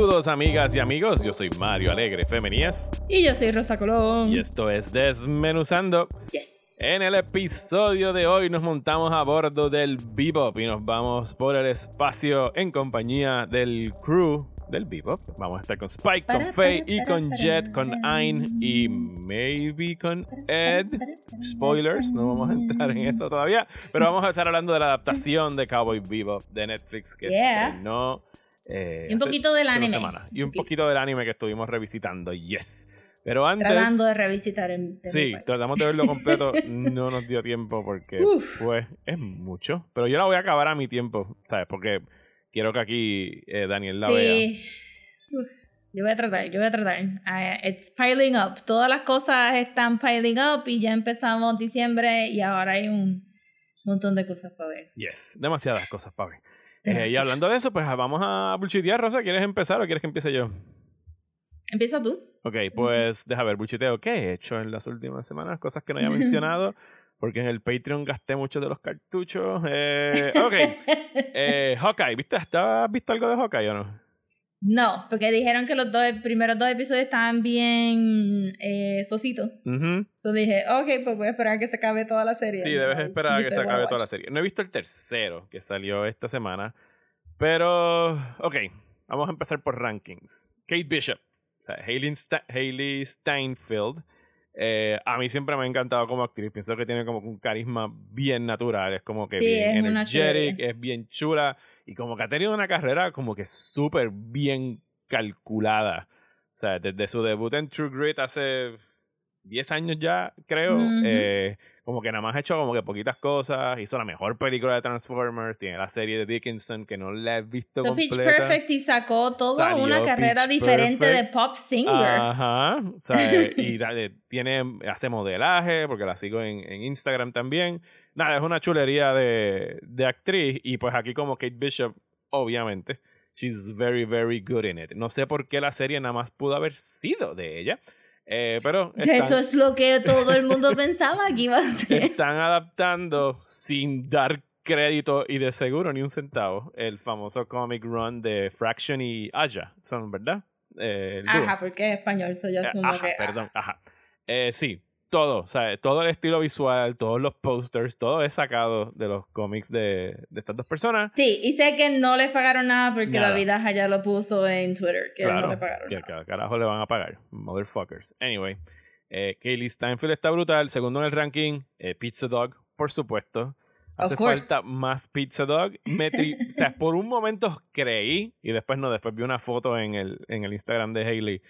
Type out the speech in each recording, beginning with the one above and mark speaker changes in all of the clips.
Speaker 1: Saludos amigas y amigos, yo soy Mario Alegre Femenías
Speaker 2: Y yo soy Rosa Colón.
Speaker 1: y esto es Desmenuzando.
Speaker 2: Yes.
Speaker 1: En el episodio de hoy nos montamos a bordo del Bebop y nos vamos por el espacio en compañía del crew del Bebop. Vamos a estar con Spike, con Faye y
Speaker 2: para,
Speaker 1: con
Speaker 2: para.
Speaker 1: Jet, con Ayn y maybe con Ed. Spoilers, no vamos a entrar en eso todavía, pero vamos a estar hablando de la adaptación de Cowboy Bebop de Netflix que
Speaker 2: Yeah.
Speaker 1: estrenó eh,
Speaker 2: Y un poquito del anime.
Speaker 1: Y un
Speaker 2: poquito.
Speaker 1: del anime que estuvimos revisitando, yes. Pero antes...
Speaker 2: Tratando de revisitar en.
Speaker 1: Sí, tratamos de verlo completo, no nos dio tiempo porque
Speaker 2: Uf.
Speaker 1: pues es mucho. Pero yo la voy a acabar a mi tiempo, ¿sabes? Porque quiero que aquí eh, Daniel la vea.
Speaker 2: Sí. Uf. Yo voy a tratar, yo voy a tratar. Ah, it's piling up. Todas las cosas están piling up y ya empezamos diciembre y ahora hay un montón de cosas para ver.
Speaker 1: Yes, demasiadas cosas, papi. Eh, y hablando de eso, pues vamos a bullshitear, Rosa. ¿Quieres empezar o quieres que empiece yo?
Speaker 2: Empieza tú.
Speaker 1: Ok, pues deja ver, bullshiteo. ¿Qué he hecho en las últimas semanas? Cosas que no haya mencionado. Porque en el Patreon gasté muchos de los cartuchos. Eh, ok. Eh, Hawkeye, ¿viste? ¿Has visto algo de Hawkeye o no?
Speaker 2: No, porque dijeron que los dos primeros dos episodios estaban bien eh, sositos.
Speaker 1: Ujú.
Speaker 2: So dije, ok, pues voy a esperar a que se acabe toda la serie.
Speaker 1: Sí, debes esperar a que se acabe toda la serie. No he visto el tercero que salió esta semana. Pero, ok, vamos a empezar por rankings. Kate Bishop, o sea, Hailey, Hailey Steinfeld. Eh, a mí siempre me ha encantado como actriz. Pienso que tiene como un carisma bien natural. Es como que
Speaker 2: Sí,
Speaker 1: bien energetic, es bien chula. Y como que ha tenido una carrera como que súper bien calculada. O sea, desde su debut en True Grit hace 10 años ya, creo. Eh, como que nada más ha hecho como que poquitas cosas. Hizo la mejor película de Transformers. Tiene la serie de Dickinson que no la he visto
Speaker 2: So, Pitch
Speaker 1: completa.
Speaker 2: Perfect y sacó toda una carrera
Speaker 1: Pitch
Speaker 2: diferente
Speaker 1: Perfect.
Speaker 2: de pop singer.
Speaker 1: Ajá. O sea, y dale, tiene, hace modelaje, porque la sigo en, en Instagram también. Nada, es una chulería de, de actriz. Y pues aquí como Kate Bishop, obviamente, she's very, very good in it. No sé por qué la serie nada más pudo haber sido de ella. Eh, pero están,
Speaker 2: eso es lo que todo el mundo pensaba que iba a ser.
Speaker 1: están adaptando sin dar crédito y de seguro ni un centavo el famoso comic run de Fraction y Aya. Son, ¿verdad? Eh.
Speaker 2: Ajá, porque es español, so yo
Speaker 1: Eh,
Speaker 2: asumo
Speaker 1: ajá,
Speaker 2: que.
Speaker 1: perdón, ajá. Eh, sí, todo, o sea, todo el estilo visual, todos los posters, todo es sacado de los cómics de, de estas dos personas.
Speaker 2: Sí, y sé que no les pagaron nada porque
Speaker 1: Nada.
Speaker 2: David Aja ya lo puso en Twitter, que no
Speaker 1: claro,
Speaker 2: le pagaron
Speaker 1: que
Speaker 2: nada.
Speaker 1: ca- carajo le van a pagar, motherfuckers. Anyway, eh, Kaylee Steinfeld está brutal, segundo en el ranking, eh, Pizza Dog, por supuesto. Hace falta más Pizza Dog. O sea, por un momento creí, y después no, después vi una foto en el, en el Instagram de Hailey,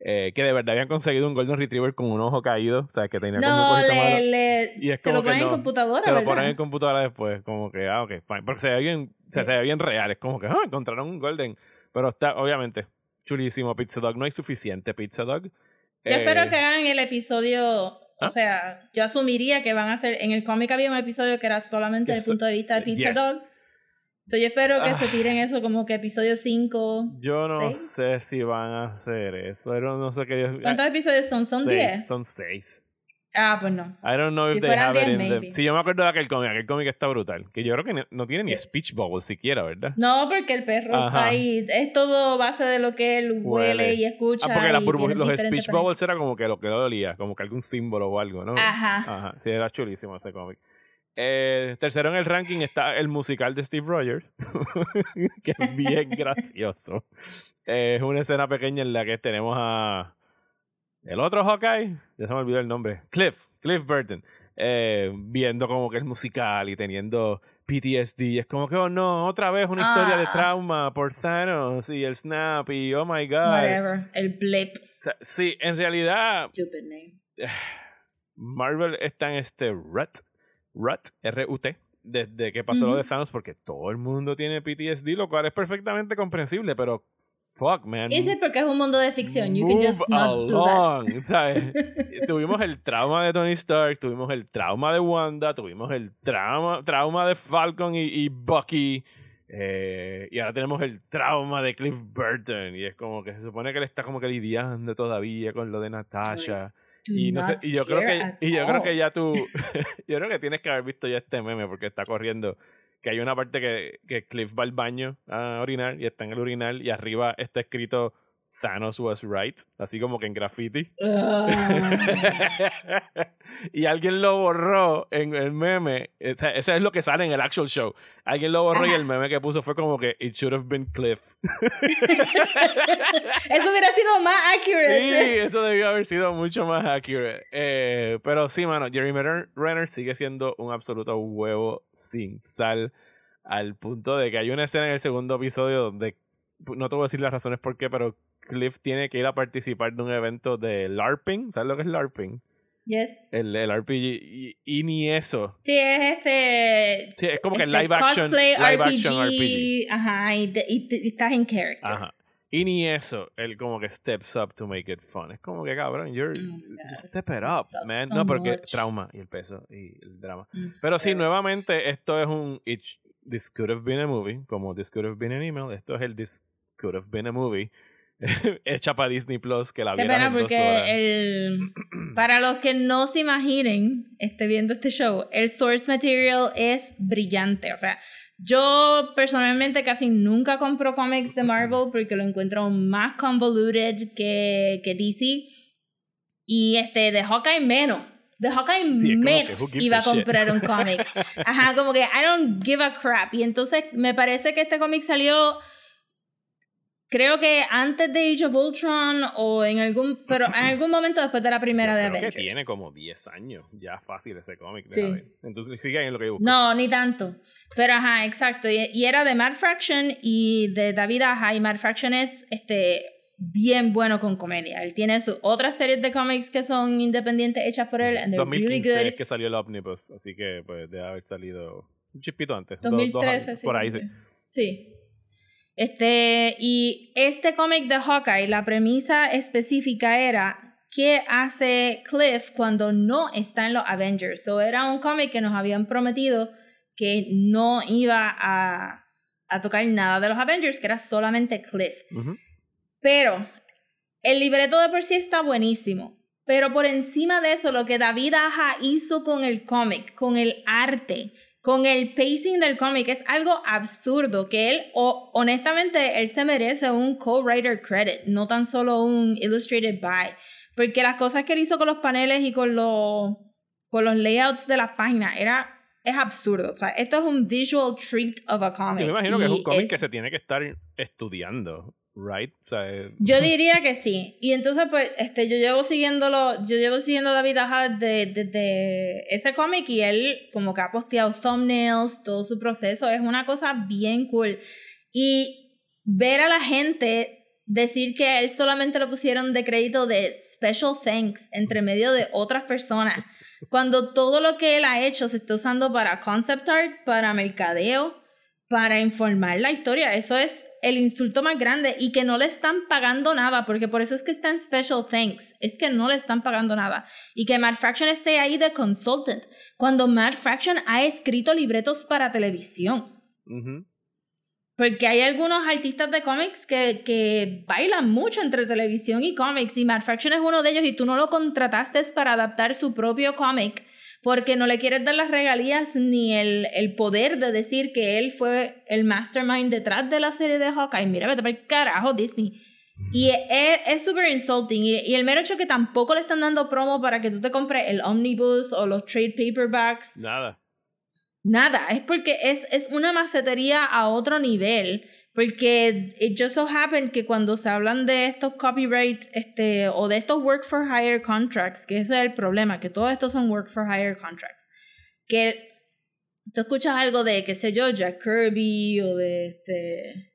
Speaker 1: eh, que de verdad habían conseguido un Golden Retriever con un ojo caído, o sea, que tenía como un malo.
Speaker 2: le, le-
Speaker 1: Y es
Speaker 2: se lo
Speaker 1: como que
Speaker 2: ponen en
Speaker 1: no,
Speaker 2: computadora,
Speaker 1: Se lo ponen en computadora después, como que, ah, ok, fine. Porque se ve bien,
Speaker 2: Sí.
Speaker 1: se ve bien real. Es como que, ah, encontraron un Golden. Pero está, obviamente, chulísimo Pizza Dog. No hay suficiente Pizza Dog.
Speaker 2: Yo
Speaker 1: Eh,
Speaker 2: espero que hagan el episodio.
Speaker 1: ¿Ah?
Speaker 2: O sea, yo asumiría que van a hacer. En el cómic había un episodio que era solamente desde el punto de vista de Pizza
Speaker 1: yes.
Speaker 2: Dog. So yo espero que
Speaker 1: Ah.
Speaker 2: se tiren eso como que episodio 5.
Speaker 1: Yo no
Speaker 2: ¿Seis?
Speaker 1: sé si van a hacer eso. Don't- no sé qué.
Speaker 2: ¿Cuántos episodios son? ¿Son
Speaker 1: Seis,
Speaker 2: 10?
Speaker 1: Son seis.
Speaker 2: Ah, pues no.
Speaker 1: I don't know if
Speaker 2: Si
Speaker 1: they have it
Speaker 2: 10,
Speaker 1: in them.
Speaker 2: maybe.
Speaker 1: Sí, yo me acuerdo de aquel cómic. Aquel cómic está brutal. Que yo creo que no- no tiene ni
Speaker 2: Sí.
Speaker 1: speech bubble siquiera, ¿verdad?
Speaker 2: No, porque el perro
Speaker 1: Ajá.
Speaker 2: está ahí. Es todo base de lo que él huele,
Speaker 1: Huele.
Speaker 2: y escucha.
Speaker 1: Ah, porque las
Speaker 2: y
Speaker 1: burbu- los speech bubbles era como que lo que lo olía, como que algún símbolo o algo, ¿no?
Speaker 2: Ajá.
Speaker 1: Ajá, sí, era chulísimo ese cómic. Eh, tercero en el ranking está el musical de Steve Rogers, que es bien gracioso. Eh, es una escena pequeña en la que tenemos a el otro Hawkeye, ya se me olvidó el nombre, Cliff, Cliff Burton, eh, viendo como que el musical y teniendo PTSD. Es como que, oh no, otra vez una historia de
Speaker 2: Ah.
Speaker 1: trauma por Thanos y el Snap y oh my god.
Speaker 2: Whatever. El blip.
Speaker 1: O sea, sí, en realidad
Speaker 2: Stupid name.
Speaker 1: Marvel está en este rut, rut, R-U-T, desde que pasó lo de. Thanos, porque todo el mundo tiene PTSD, lo cual es perfectamente comprensible, pero fuck, man.
Speaker 2: Ese es porque es un mundo de ficción. You can just not do that.
Speaker 1: ¿sabes? tuvimos el trauma de Tony Stark, tuvimos el trauma de Wanda, tuvimos el trauma, trauma de Falcon y, y Bucky. eh, y ahora tenemos el trauma de Cliff Burton. Y es como que se supone que él está como que lidiando todavía con lo de Natasha. Y no sé, y yo creo que, y yo creo que ya tú, yo creo que tienes que haber visto ya este meme porque está corriendo. Que hay una parte que, que Cliff va al baño a orinar y está en el urinal y arriba está escrito Thanos was right, así como que en graffiti. y alguien lo borró en el meme. O sea, eso es lo que sale en el actual show. Alguien lo borró y el meme que puso fue como que It should have been Cliff.
Speaker 2: Eso hubiera sido más accurate.
Speaker 1: Sí, eso debió haber sido mucho más accurate. Eh, pero sí, mano, Jeremy Renner sigue siendo un absoluto huevo sin sal. Al punto de que hay una escena en el segundo episodio donde, no te voy a decir las razones por qué, pero Cliff tiene que ir a participar de un evento de LARPing. ¿Sabes lo que es LARPing?
Speaker 2: Yes.
Speaker 1: El, el RPG. Y, y ni eso.
Speaker 2: Sí, es este.
Speaker 1: Sí, es como que
Speaker 2: este
Speaker 1: live action.
Speaker 2: Cosplay
Speaker 1: Live
Speaker 2: RPG,
Speaker 1: action RPG.
Speaker 2: Ajá, y, te- y y estás en character.
Speaker 1: Ajá. Y ni eso, él como que steps up to make it fun. Es como que cabrón, you're
Speaker 2: Oh
Speaker 1: step it up, man.
Speaker 2: so
Speaker 1: no, porque
Speaker 2: much.
Speaker 1: trauma y el peso y el drama.
Speaker 2: Mm,
Speaker 1: Pero sí, nuevamente, esto es un it, This could have been a movie, como This could have been an email. Esto es el This could have been a movie. hecha para Disney Plus, que la
Speaker 2: Qué
Speaker 1: vieras
Speaker 2: pena
Speaker 1: en dos
Speaker 2: porque
Speaker 1: horas.
Speaker 2: el, para los que no se imaginen este, viendo este show, el source material es brillante. O sea, yo personalmente casi nunca compro cómics de Marvel porque lo encuentro más convoluted que, que DC. Y este, de Hawkeye menos. De Hawkeye
Speaker 1: Sí, que,
Speaker 2: menos
Speaker 1: gives
Speaker 2: iba
Speaker 1: a shit?
Speaker 2: comprar un cómic. Ajá, como que I don't give a crap. Y entonces me parece que este cómic salió creo que antes de Age of Ultron o en algún pero en algún momento después de la primera
Speaker 1: Yo
Speaker 2: de
Speaker 1: creo que
Speaker 2: Avengers.
Speaker 1: tiene como 10 años ya fácil ese cómic.
Speaker 2: Sí.
Speaker 1: Entonces sigue ahí en lo que yo busco.
Speaker 2: No, ni tanto. Pero ajá, exacto. Y, y era de Mad Fraction y de David Aja. Y Mad Fraction es este bien bueno con comedia. Él tiene sus otras series de cómics que son independientes hechas por él. Really
Speaker 1: 2015
Speaker 2: good.
Speaker 1: es que salió el Omnibus, así que pues debe haber salido un chispito antes. dos- dos
Speaker 2: 2013,
Speaker 1: años,
Speaker 2: sí.
Speaker 1: por ahí sí.
Speaker 2: Sí. Este, y este cómic de Hawkeye, la premisa específica era qué hace Cliff cuando no está en los Avengers. So era un cómic que nos habían prometido que no iba a, a tocar nada de los Avengers, que era solamente Cliff. Pero el libreto de por sí está buenísimo. Pero por encima de eso, lo que David Aja hizo con el cómic, con el arte, con el pacing del cómic, es algo absurdo. Que él, o- honestamente, él se merece un co-writer credit, no tan solo un illustrated by. Porque las cosas que él hizo con los paneles y con los, con los layouts de las páginas era, es absurdo. O sea, esto es un visual treat of a comic.
Speaker 1: Yo me imagino que es un cómic
Speaker 2: es-
Speaker 1: que se tiene que estar estudiando, right? O sea, eh,
Speaker 2: Yo diría que sí. Y entonces, pues, este, yo llevo siguiéndolo, yo llevo siguiendo a David Aja desde de, de ese cómic y él como que ha posteado thumbnails, todo su proceso, es una cosa bien cool. Y ver a la gente decir que a él solamente lo pusieron de crédito de special thanks entre medio de otras personas, cuando todo lo que él ha hecho se está usando para concept art, para mercadeo, para informar la historia. Eso es el insulto más grande y que no le están pagando nada, porque por eso es que está en special thanks, es que no le están pagando nada. Y que Mad Fraction esté ahí de consultant, cuando Mad Fraction ha escrito libretos para televisión. Porque hay algunos artistas de cómics que, que bailan mucho entre televisión y cómics, y Mad Fraction es uno de ellos, y tú no lo contrataste para adaptar su propio cómic, porque no le quieres dar las regalías ni el, el poder de decir que él fue el mastermind detrás de la serie de Hawkeye. Mira, vete para el carajo, Disney. Y es es súper insulting. Y, y el mero hecho que tampoco le están dando promo para que tú te compres el omnibus o los trade paperbacks.
Speaker 1: Nada.
Speaker 2: Nada, es porque es, es una macetería a otro nivel. Porque it just so happened que cuando se hablan de estos copyright este, o de estos work for hire contracts, que ese es el problema, que todos estos son work for hire contracts, que tú escuchas algo de, qué sé yo, Jack Kirby o de este,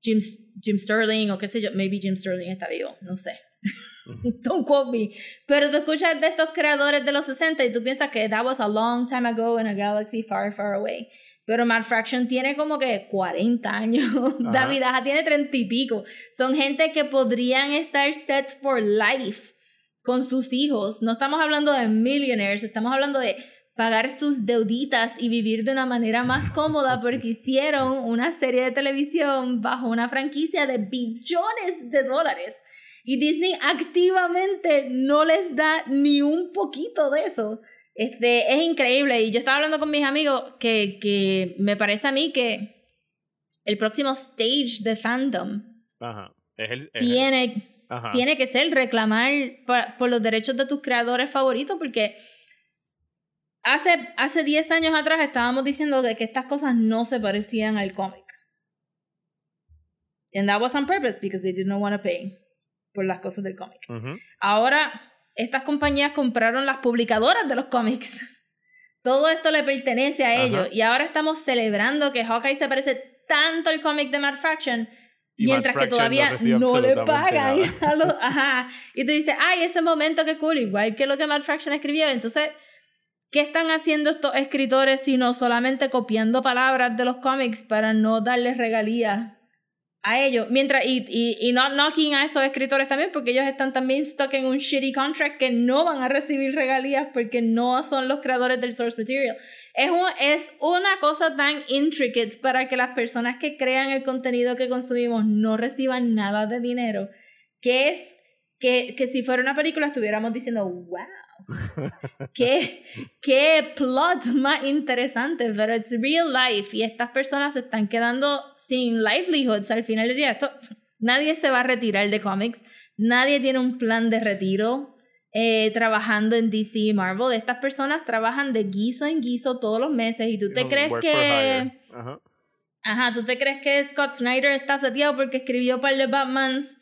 Speaker 2: Jim, Jim Sterling o qué sé yo, maybe Jim Sterling está vivo, no sé. Don't quote me. Pero tú escuchas de estos creadores de los 60 y tú piensas que that was a long time ago in a galaxy far, far away. Pero Matt Fraction tiene como que 40 años.
Speaker 1: Ajá.
Speaker 2: David Aja tiene 30 y pico. Son gente que podrían estar set for life con sus hijos. No estamos hablando de millionaires, estamos hablando de pagar sus deuditas y vivir de una manera más cómoda porque hicieron una serie de televisión bajo una franquicia de billones de dólares. Y Disney activamente no les da ni un poquito de eso. Este, es increíble. Y yo estaba hablando con mis amigos que, que me parece a mí que el próximo stage de fandom
Speaker 1: Ajá. Es el, es el-
Speaker 2: tiene,
Speaker 1: ajá.
Speaker 2: tiene que ser reclamar por los derechos de tus creadores favoritos porque hace, hace 10 años atrás estábamos diciendo que, que estas cosas no se parecían al cómic. And that was on purpose because they did not want to pay por las cosas del cómic. Ahora, estas compañías compraron las publicadoras de los cómics. Todo esto le pertenece a
Speaker 1: Ajá.
Speaker 2: ellos. Y ahora estamos celebrando que Hawkeye se parece tanto al cómic de Matt Fraction.
Speaker 1: Y
Speaker 2: mientras
Speaker 1: Matt
Speaker 2: que todavía no, le pagan. a los- ajá. Y tú dices, ay, ese momento que cool, igual que lo que Matt Fraction escribió. Entonces, ¿qué están haciendo estos escritores sino solamente copiando palabras de los cómics para no darles regalías a ellos? Mientras, y, y, y no knocking a esos escritores también, porque ellos están también stuck en un shitty contract que no van a recibir regalías porque no son los creadores del source material. Es, un, es una cosa tan intricate para que las personas que crean el contenido que consumimos no reciban nada de dinero, que es que, que si fuera una película estuviéramos diciendo, wow, qué, qué plot más interesante, pero it's real life y estas personas se están quedando sin livelihoods al final del día. Esto, nadie se va a retirar de cómics, nadie tiene un plan de retiro eh, trabajando en DC y Marvel. Estas personas trabajan de guiso en guiso todos los meses y tú te crees que...
Speaker 1: Ajá.
Speaker 2: Ajá, ¿tú te crees que Scott Snyder está seteado porque escribió un par de Batmans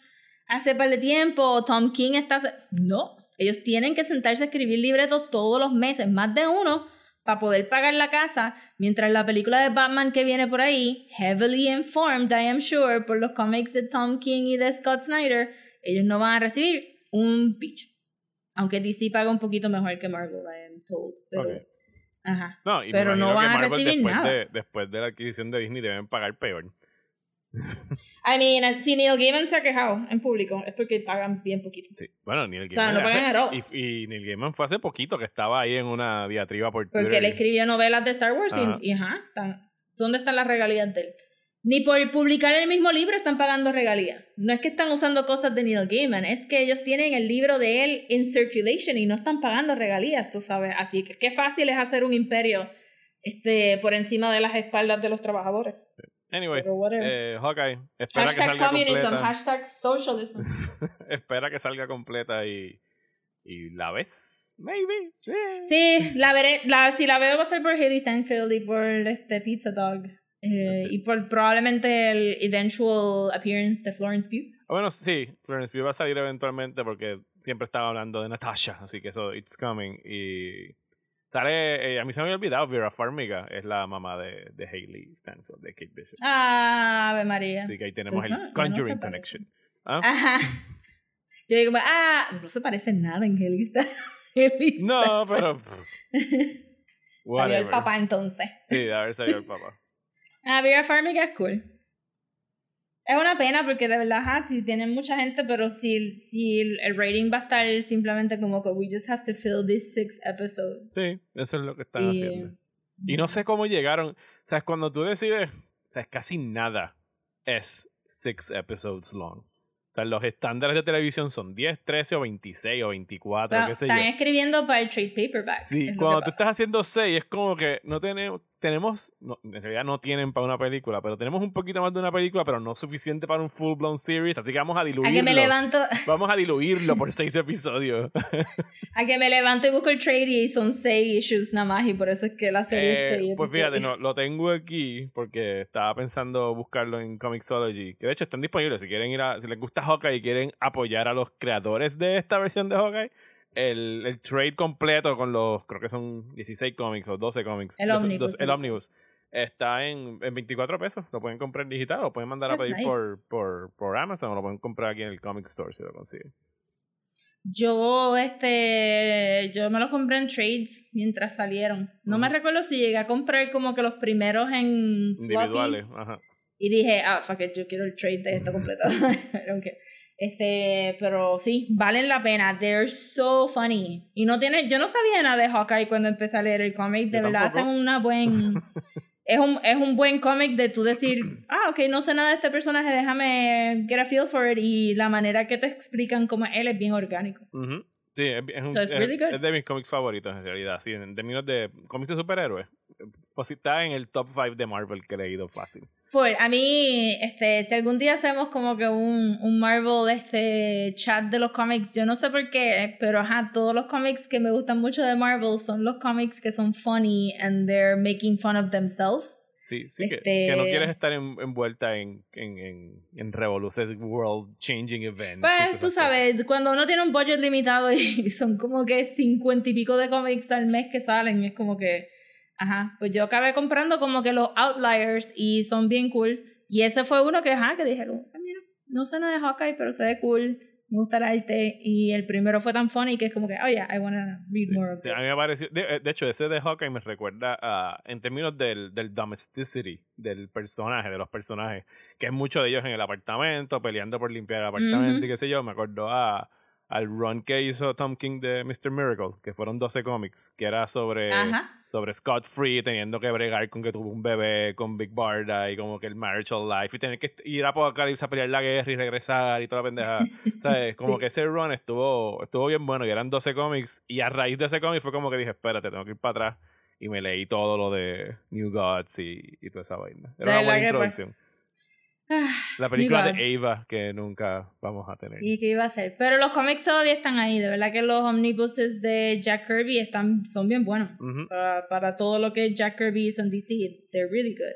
Speaker 2: hace par de tiempo? O Tom King está... No, ellos tienen que sentarse a escribir libretos todos los meses, más de uno, para poder pagar la casa, mientras la película de Batman que viene por ahí, heavily informed, I am sure, por los cómics de Tom King y de Scott Snyder, ellos no van a recibir un pitch. Aunque DC paga un poquito mejor que Marvel, I am told. Pero. Ajá.
Speaker 1: No, y
Speaker 2: Pero no van a recibir
Speaker 1: después
Speaker 2: nada.
Speaker 1: De, después de la adquisición de Disney deben pagar peor.
Speaker 2: I mean, si Neil Gaiman se ha quejado en público, es porque pagan bien poquito.
Speaker 1: Sí. Bueno, Neil
Speaker 2: sea,
Speaker 1: Gaiman.
Speaker 2: no pagan
Speaker 1: hace- y, y Neil Gaiman fue hace poquito que estaba ahí en una diatriba por
Speaker 2: Porque
Speaker 1: Twitter.
Speaker 2: él escribió novelas de Star Wars y-
Speaker 1: Ajá.
Speaker 2: y, ajá, están- ¿dónde están las regalías de él? Ni por publicar el mismo libro están pagando regalías. No es que están usando cosas de Neil Gaiman, es que ellos tienen el libro de él in circulation y no están pagando regalías, tú sabes. Así que qué fácil es hacer un imperio este, por encima de las espaldas de los trabajadores.
Speaker 1: Anyway, eh, Hawkeye, espera que
Speaker 2: hashtag
Speaker 1: salga
Speaker 2: communism,
Speaker 1: completa.
Speaker 2: hashtag socialism.
Speaker 1: espera que salga completa y, y la ves, maybe. Eh.
Speaker 2: Sí, la veré, la, si la veo va a ser por Haley Steinfeld y por este Pizza Dog. Eh, y por probablemente el eventual appearance de Florence Pugh.
Speaker 1: Ah, Bueno, sí, Florence Pugh va a salir eventualmente porque siempre estaba hablando de Natasha, así que eso, it's coming. Y sale, eh, a mí se me había olvidado, Vera Farmiga es la mamá de, de Hailey Stanfield, de Kate Bishop.
Speaker 2: Ah, Ave María.
Speaker 1: Así que ahí tenemos
Speaker 2: Pues
Speaker 1: el
Speaker 2: no,
Speaker 1: Conjuring. Connection. ¿Ah?
Speaker 2: Ajá. Yo digo, ah, no se parece nada en Haley
Speaker 1: No, pero.
Speaker 2: Salió el papá entonces.
Speaker 1: Sí, de haber salido el papá.
Speaker 2: Ah, Vera Farmiga es cool. Es una pena porque de verdad, ajá, sí tienen mucha gente, pero si, si el, rating va a estar simplemente como que we just have to fill these six episodes.
Speaker 1: Sí, eso es lo que están
Speaker 2: Y-
Speaker 1: haciendo. Y no sé cómo llegaron. O sea, cuando tú decides. O sea, casi nada es six episodes long. O sea, los estándares de televisión son 10, 13 o 26 o 24,
Speaker 2: Pero
Speaker 1: qué sé yo.
Speaker 2: están escribiendo para el trade paperback.
Speaker 1: Sí, cuando tú
Speaker 2: pasa.
Speaker 1: estás haciendo 6 es como que no tenemos, tenemos, no, en realidad no tienen para una película, pero tenemos un poquito más de una película, pero no suficiente para un full blown series, así que vamos a
Speaker 2: A
Speaker 1: diluirlo.
Speaker 2: que me levanto,
Speaker 1: Vamos a diluirlo por 6 episodios.
Speaker 2: a que me levanto y busco el trade y son seis issues nada más y por eso es que la serie es
Speaker 1: Eh,
Speaker 2: seis
Speaker 1: pues fíjate, no, lo tengo aquí porque estaba pensando buscarlo en Comixology, que de hecho están disponibles si quieren ir a, si les gusta Hawkeye y quieren apoyar a los creadores de esta versión de Hawkeye, el, el trade completo con los, creo que son 16 cómics o 12 cómics.
Speaker 2: El Omnibus,
Speaker 1: el Omnibus. Está en, en 24 pesos. Lo pueden comprar en digital o lo pueden mandar a pedir
Speaker 2: nice.
Speaker 1: por, por, por Amazon o lo pueden comprar aquí en el Comic Store si lo consiguen.
Speaker 2: Yo, este, yo me los compré en trades mientras salieron. No me recuerdo si llegué a comprar como que los primeros en
Speaker 1: Individuales.
Speaker 2: floppies.
Speaker 1: Ajá.
Speaker 2: Y dije, ah, fuck it, yo quiero el trade de esto completo. Care. Este, pero sí, valen la pena. They're so funny. Y no tiene, yo no sabía nada de Hawkeye cuando empecé a leer el cómic. De
Speaker 1: Yo
Speaker 2: verdad
Speaker 1: tampoco.
Speaker 2: hacen una buen. es un, es un buen cómic de tú decir, ah, ok, no sé nada de este personaje, déjame get a feel for it. Y la manera que te explican cómo él es bien orgánico.
Speaker 1: Ujú. Sí, es, es un-
Speaker 2: So it's really good.
Speaker 1: es de mis cómics favoritos en realidad. Sí, en términos de cómics de superhéroes. Pues sí está en el top 5 de Marvel que he leído fácil.
Speaker 2: Full. A mí, este, si algún día hacemos como que un, un Marvel este chat de los cómics, yo no sé por qué, pero ajá, todos los cómics que me gustan mucho de Marvel son los cómics que son funny and they're making fun of themselves.
Speaker 1: Sí, sí, que,
Speaker 2: Este-
Speaker 1: que no quieres estar en- envuelta en, en, en, en revoluces, world changing events. y
Speaker 2: Pues tú
Speaker 1: esas cosas.
Speaker 2: sabes, cuando uno tiene un budget limitado y son como que cincuenta y pico de cómics al mes que salen, es como que, ajá, pues yo acabé comprando como que los outliers y son bien cool. Y ese fue uno que, ajá, que dije, como, "Ah, mira, no sé nada de Hawkeye, pero se ve cool, me gusta el arte. Y el primero fue tan funny que es como que, oh yeah, I wanna read more of
Speaker 1: Sí,
Speaker 2: this.
Speaker 1: a mí me pareció. De, de hecho, ese de Hawkeye me recuerda a. En términos del, del domesticity del personaje, de los personajes, que es mucho de ellos en el apartamento, peleando por limpiar el apartamento
Speaker 2: Ujú.
Speaker 1: y qué sé yo. Me acordó a, al run que hizo Tom King de Mr. Miracle, que fueron 12 cómics, que era sobre,
Speaker 2: Ajá.
Speaker 1: sobre Scott Free teniendo que bregar con que tuvo un bebé con Big Barda y como que el marital life y tener que ir a Apocalipsis a pelear la guerra y regresar y toda la pendeja. ¿Sabes? Como
Speaker 2: Sí.
Speaker 1: que ese run estuvo, estuvo bien bueno y eran 12 cómics y a raíz de ese cómic fue como que dije, espérate, tengo que ir para atrás y me leí todo lo de New Gods y, y toda esa vaina. Era una buena introducción.
Speaker 2: Ah,
Speaker 1: La película de Ava que nunca vamos a tener.
Speaker 2: ¿Y qué iba a hacer? Pero los cómics todavía están ahí. De verdad que los omnibuses de Jack Kirby están, son bien buenos. Para, para todo lo que Jack Kirby hizo en DC, they're really good.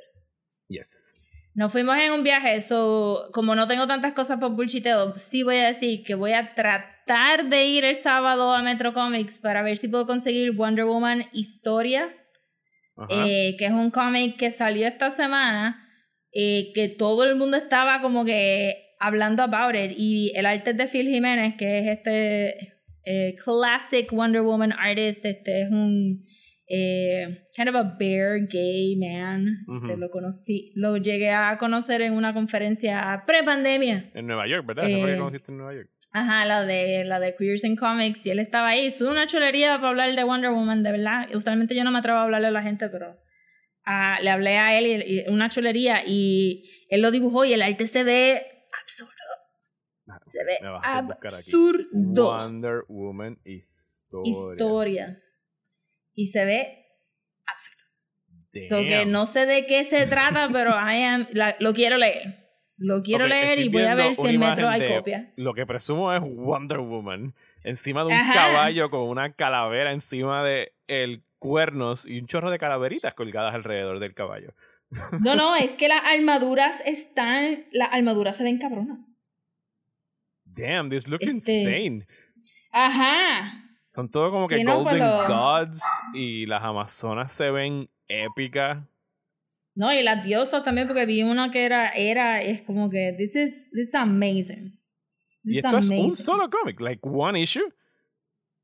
Speaker 1: Yes.
Speaker 2: Nos fuimos en un viaje, so como no tengo tantas cosas por bullshiteo, sí voy a decir que voy a tratar de ir el sábado a Metro Comics para ver si puedo conseguir Wonder Woman Historia, eh, que es un cómic que salió esta semana, eh, que todo el mundo estaba como que hablando about it, y el arte de Phil Jiménez, que es este eh, classic Wonder Woman artist, este es un eh, kind of a bear gay man. Este, lo conocí, lo llegué a conocer en una conferencia pre-pandemia.
Speaker 1: en Nueva York, ¿verdad? ¿Esa fue la
Speaker 2: eh,
Speaker 1: que conociste en Nueva York?
Speaker 2: Ajá, la de, la de Queers in Comics, y él estaba ahí. Es una chulería para hablar de Wonder Woman, de verdad. Usualmente yo no me atrevo a hablarle a la gente, pero le hablé a él y, y una chulería y él lo dibujó y el arte se ve absurdo. Se ve absurdo.
Speaker 1: Wonder Woman Historia.
Speaker 2: Historia. Y se ve absurdo. So que no sé de qué se trata, pero I am, la- lo quiero leer. Lo quiero leer y voy a ver si en Metro hay copia.
Speaker 1: Lo que presumo es Wonder Woman encima de un
Speaker 2: Ajá.
Speaker 1: caballo con una calavera encima de el cuernos y un chorro de calaveritas colgadas alrededor del caballo.
Speaker 2: No, no, es que las armaduras están. Las armaduras se ven cabronas.
Speaker 1: Damn, this looks
Speaker 2: Este-
Speaker 1: insane.
Speaker 2: Ajá.
Speaker 1: Son todo como que
Speaker 2: Sí, no,
Speaker 1: Golden
Speaker 2: pero-
Speaker 1: Gods y las Amazonas se ven épicas.
Speaker 2: No, y las diosas también, porque vi una que era, era, es como que, this is, this is amazing. This
Speaker 1: Y esto es un
Speaker 2: amazing.
Speaker 1: solo cómic, like one issue.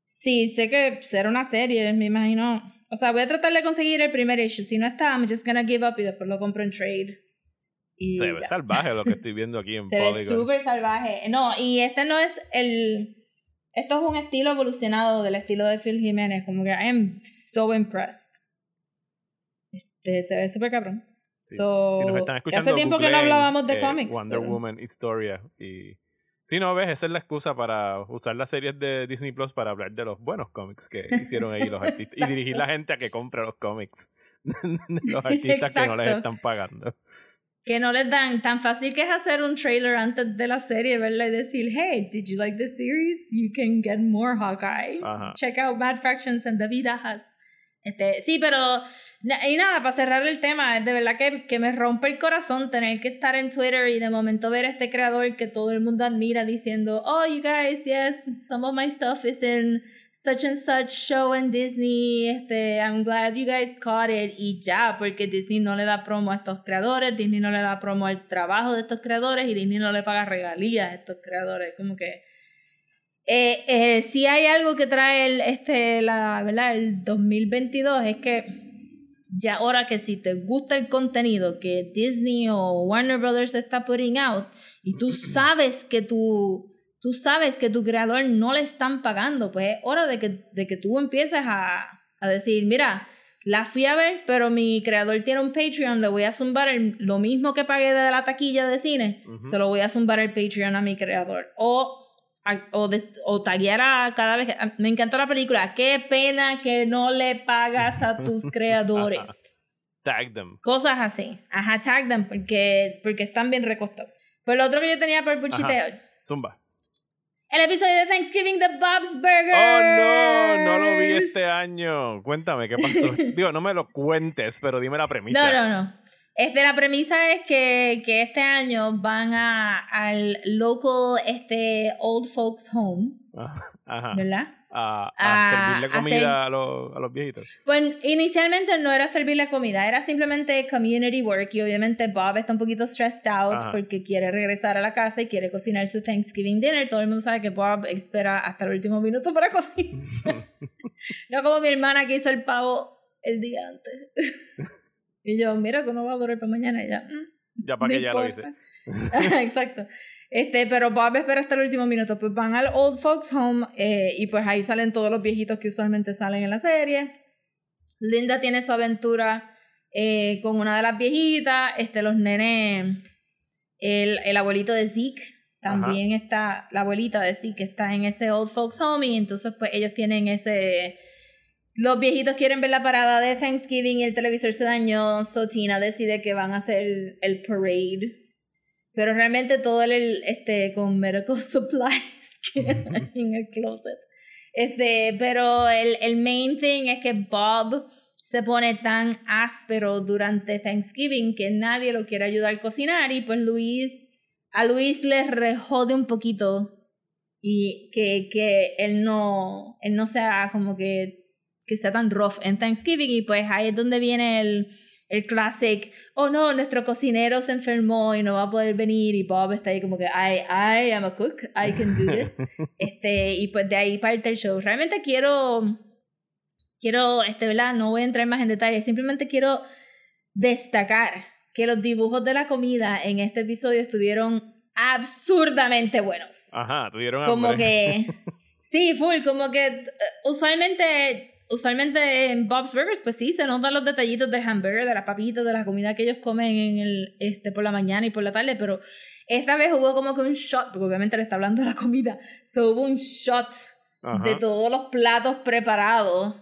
Speaker 2: Sí, sé que será una serie, me imagino. O sea, voy a tratar de conseguir el primer issue. Si no está, I'm just gonna give up y después lo compro en trade. Y
Speaker 1: se ve
Speaker 2: ya.
Speaker 1: salvaje lo que estoy viendo aquí en
Speaker 2: Se ve
Speaker 1: Polygon.
Speaker 2: súper salvaje. No, y este no es el... Esto es un estilo evolucionado del estilo de Phil Jiménez. Como que I am so impressed. Este, se ve súper cabrón.
Speaker 1: Sí.
Speaker 2: So,
Speaker 1: si nos están escuchando,
Speaker 2: hace tiempo que no hablábamos de
Speaker 1: eh,
Speaker 2: cómics.
Speaker 1: Wonder
Speaker 2: pero-
Speaker 1: Woman Historia. Y si no ves, esa es la excusa para usar las series de Disney Plus para hablar de los buenos cómics que hicieron ahí los artistas y dirigir la gente a que compre los cómics de los artistas que no les están pagando.
Speaker 2: que no les dan tan fácil que es hacer un trailer antes de la serie, ¿verdad? Y decir, hey, did you like this series? You can get more Hawkeye.
Speaker 1: Ajá.
Speaker 2: Check out Mad Fractions and David Ajas. Este, sí, pero y nada, para cerrar el tema, de verdad que, que me rompe el corazón tener que estar en Twitter y de momento ver a este creador que todo el mundo admira diciendo, oh, you guys, yes, some of my stuff is in such and such show en Disney, este, I'm glad you guys caught it, y ya, porque Disney no le da promo a estos creadores, Disney no le da promo al trabajo de estos creadores y Disney no le paga regalías a estos creadores, como que Eh, eh, si hay algo que trae el, este, la, ¿verdad? el 2022 es que ya ahora que si te gusta el contenido que Disney o Warner Brothers está putting out y tú sabes que tu, tú sabes que tu creador no le están pagando, pues es hora de que, de que tú empieces a, a decir, mira, la fui a ver, pero mi creador tiene un Patreon, le voy a zumbar el- lo mismo que pagué de la taquilla de cine, se lo voy a zumbar el Patreon a mi creador. O, o, des- o taguear a cada vez Me encantó la película. Qué pena que no le pagas a tus creadores.
Speaker 1: Tag them.
Speaker 2: Cosas así. Ajá, tag them porque, porque están bien recostados. Pues lo otro que yo tenía por el buchiteo.
Speaker 1: Zumba.
Speaker 2: El episodio de Thanksgiving de Bob's Burgers.
Speaker 1: Oh, no, no lo vi este año. Cuéntame, ¿qué pasó? Digo, no me lo cuentes, pero dime la premisa.
Speaker 2: No, no, no. Este, la premisa es que, que este año van a, al local este, Old Folks Home,
Speaker 1: Ajá.
Speaker 2: ¿verdad?
Speaker 1: A, a
Speaker 2: A
Speaker 1: servirle comida a, los, a los viejitos.
Speaker 2: Pues inicialmente no era servirle comida, era simplemente community work y obviamente Bob está un poquito stressed out
Speaker 1: Ajá.
Speaker 2: porque quiere regresar a la casa y quiere cocinar su Thanksgiving dinner. Todo el mundo sabe que Bob espera hasta el último minuto para cocinar. no como mi hermana que hizo el pavo el día antes. y yo, mira, eso no va a durar para mañana y ya. "Mm,
Speaker 1: Ya para
Speaker 2: no
Speaker 1: que ya lo hice.
Speaker 2: importa". Exacto. Este, pero Bob espera hasta el último minuto. Pues van al Old Folks Home eh, y pues ahí salen todos los viejitos que usualmente salen en la serie. Linda tiene su aventura eh, con una de las viejitas. Este, los nenes. El, el abuelito de Zeke también está. La abuelita de Zeke está en ese Old Folks Home. Y entonces, pues ellos tienen ese. Los viejitos quieren ver la parada de Thanksgiving y el televisor se dañó. So Tina decide que van a hacer el, el parade. Pero realmente todo el, este, con medical supplies que hay en el closet. Este, pero el, el main thing es que Bob se pone tan áspero durante Thanksgiving que nadie lo quiere ayudar a cocinar y pues Luis, a Luis le rejode un poquito y que, que él no, él no sea como que, que sea tan rough en Thanksgiving y pues ahí es donde viene el, el classic, oh no, nuestro cocinero se enfermó y no va a poder venir y Bob está ahí como que I, I am a cook, I can do this. este, y pues de ahí parte el show. Realmente quiero, quiero, este, ¿verdad? No voy a entrar más en detalle, simplemente quiero destacar que los dibujos de la comida en este episodio estuvieron absurdamente buenos.
Speaker 1: Ajá, tuvieron
Speaker 2: Como
Speaker 1: hambre.
Speaker 2: que. Sí, full, como que eh, usualmente. Usualmente en Bob's Burgers, pues sí, se notan los detallitos del hamburger, de las papitas, de la comida que ellos comen en el, este, por la mañana y por la tarde, pero esta vez hubo como que un shot, porque obviamente le está hablando de la comida, so hubo un shot
Speaker 1: Ajá.
Speaker 2: de todos los platos preparados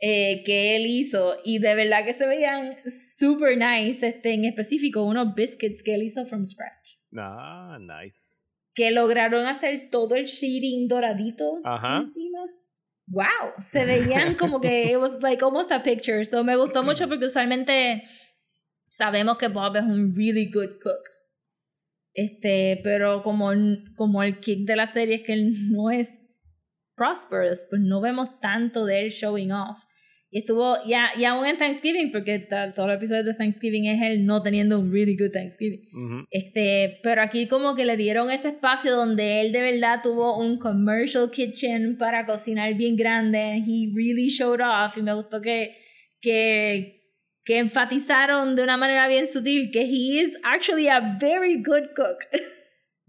Speaker 2: eh, que él hizo y de verdad que se veían super nice, este, en específico unos biscuits que él hizo from scratch
Speaker 1: Ah, nice.
Speaker 2: que lograron hacer todo el shading doradito
Speaker 1: Ajá.
Speaker 2: encima. Wow, se veían como que it was like almost a picture. So me gustó mucho porque usualmente sabemos que Bob es un really good cook. Este, pero como, como el kick de la serie es que él no es prosperous, pues no vemos tanto de él showing off. Y estuvo, ya, y aún en Thanksgiving, porque ta- todo el episodio de Thanksgiving es él no teniendo un really good Thanksgiving.
Speaker 1: Ujú.
Speaker 2: Este, pero aquí como que le dieron ese espacio donde él de verdad tuvo un commercial kitchen para cocinar bien grande. and He really showed off y me gustó que, que, que enfatizaron de una manera bien sutil que he is actually a very good cook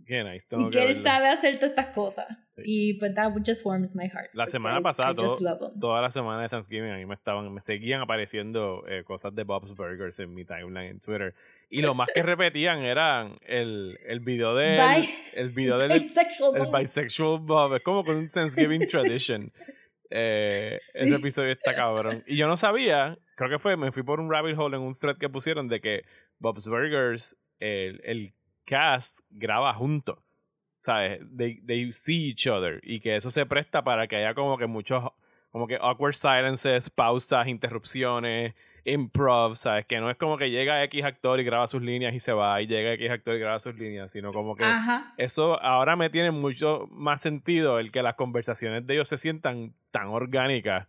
Speaker 1: Qué nice. Tengo
Speaker 2: y
Speaker 1: que
Speaker 2: que él sabe hacer todas estas cosas.
Speaker 1: Sí.
Speaker 2: Y pues that just warms my heart.
Speaker 1: La semana pasada, todo-
Speaker 2: him.
Speaker 1: toda la semana de Thanksgiving, a mí me estaban, me seguían apareciendo eh, cosas de Bob's Burgers en mi timeline en Twitter. Y lo más que repetían eran el, el video del.
Speaker 2: Bi-
Speaker 1: El video del.
Speaker 2: Bisexual
Speaker 1: el
Speaker 2: Bob.
Speaker 1: bisexual Bob. Es como con un Thanksgiving tradition. Eh, Ese episodio está cabrón. Y yo no sabía, creo que fue, me fui por un rabbit hole en un thread que pusieron de que Bob's Burgers, el, el cast graba junto. ¿Sabes? They, they see each other. Y que eso se presta para que haya como que muchos, como que awkward silences, pausas, interrupciones, improv, ¿sabes? Que no es como que llega X actor y graba sus líneas y se va, y llega X actor y graba sus líneas, sino como que
Speaker 2: Ajá.
Speaker 1: eso ahora me tiene mucho más sentido el que las conversaciones de ellos se sientan tan orgánicas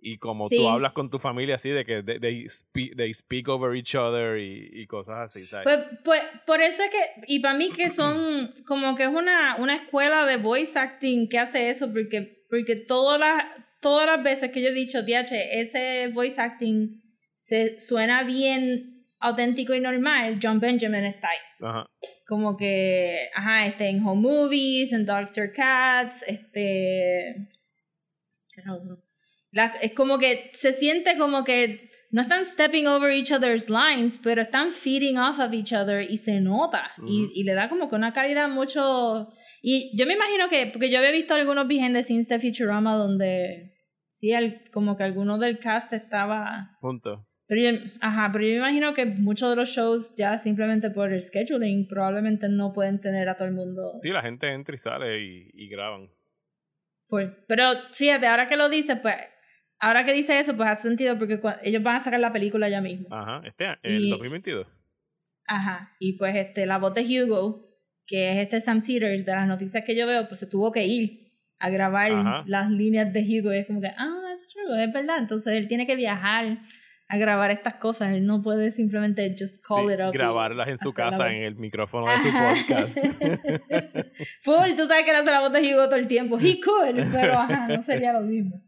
Speaker 1: Y como
Speaker 2: Sí.
Speaker 1: tú hablas con tu familia así, de que they, they speak, they speak over each other y, y cosas así, ¿sabes?
Speaker 2: Pues, pues, por eso es que, y para mí que son, como que es una, una escuela de voice acting que hace eso, porque, porque todas las, todas las veces que yo he dicho, DH, ese voice acting se suena bien auténtico y normal, John Benjamin está ahí.
Speaker 1: Ajá.
Speaker 2: Como que, ajá, este, en Home Movies, en Doctor Cats, este... ¿qué era otro? La- es como que se siente como que no están stepping over each other's lines, pero están feeding off of each other y se nota. y,
Speaker 1: Ujú.
Speaker 2: y le da como que una calidad mucho... Y yo me imagino que, porque yo había visto algunos behind the scenes de Futurama donde sí, el- como que alguno del cast estaba...
Speaker 1: Punto.
Speaker 2: Pero yo, ajá, pero yo me imagino que muchos de los shows ya simplemente por el scheduling probablemente no pueden tener a todo el mundo
Speaker 1: Sí, la gente entra y sale y, y graban.
Speaker 2: full. Pero fíjate, ahora que lo dice, pues, ahora que dice eso, pues hace sentido porque ellos van a sacar la película ya mismo.
Speaker 1: Ajá. Este año, el
Speaker 2: Y-
Speaker 1: 2022.
Speaker 2: Ajá. Y pues este, la voz de Hugo, que es este Sam Cedar, de las noticias que yo veo, pues se tuvo que ir a grabar
Speaker 1: Ajá.
Speaker 2: las líneas de Hugo. Y es como que, ah, that's true, es verdad. Entonces él tiene que viajar a grabar estas cosas. Él no puede simplemente just call
Speaker 1: Sí,
Speaker 2: it up.
Speaker 1: grabarlas en su casa en el micrófono de su
Speaker 2: Ajá.
Speaker 1: podcast.
Speaker 2: Full, tú sabes que hace la voz de Hugo todo el tiempo. He could, pero ajá, no sería lo mismo.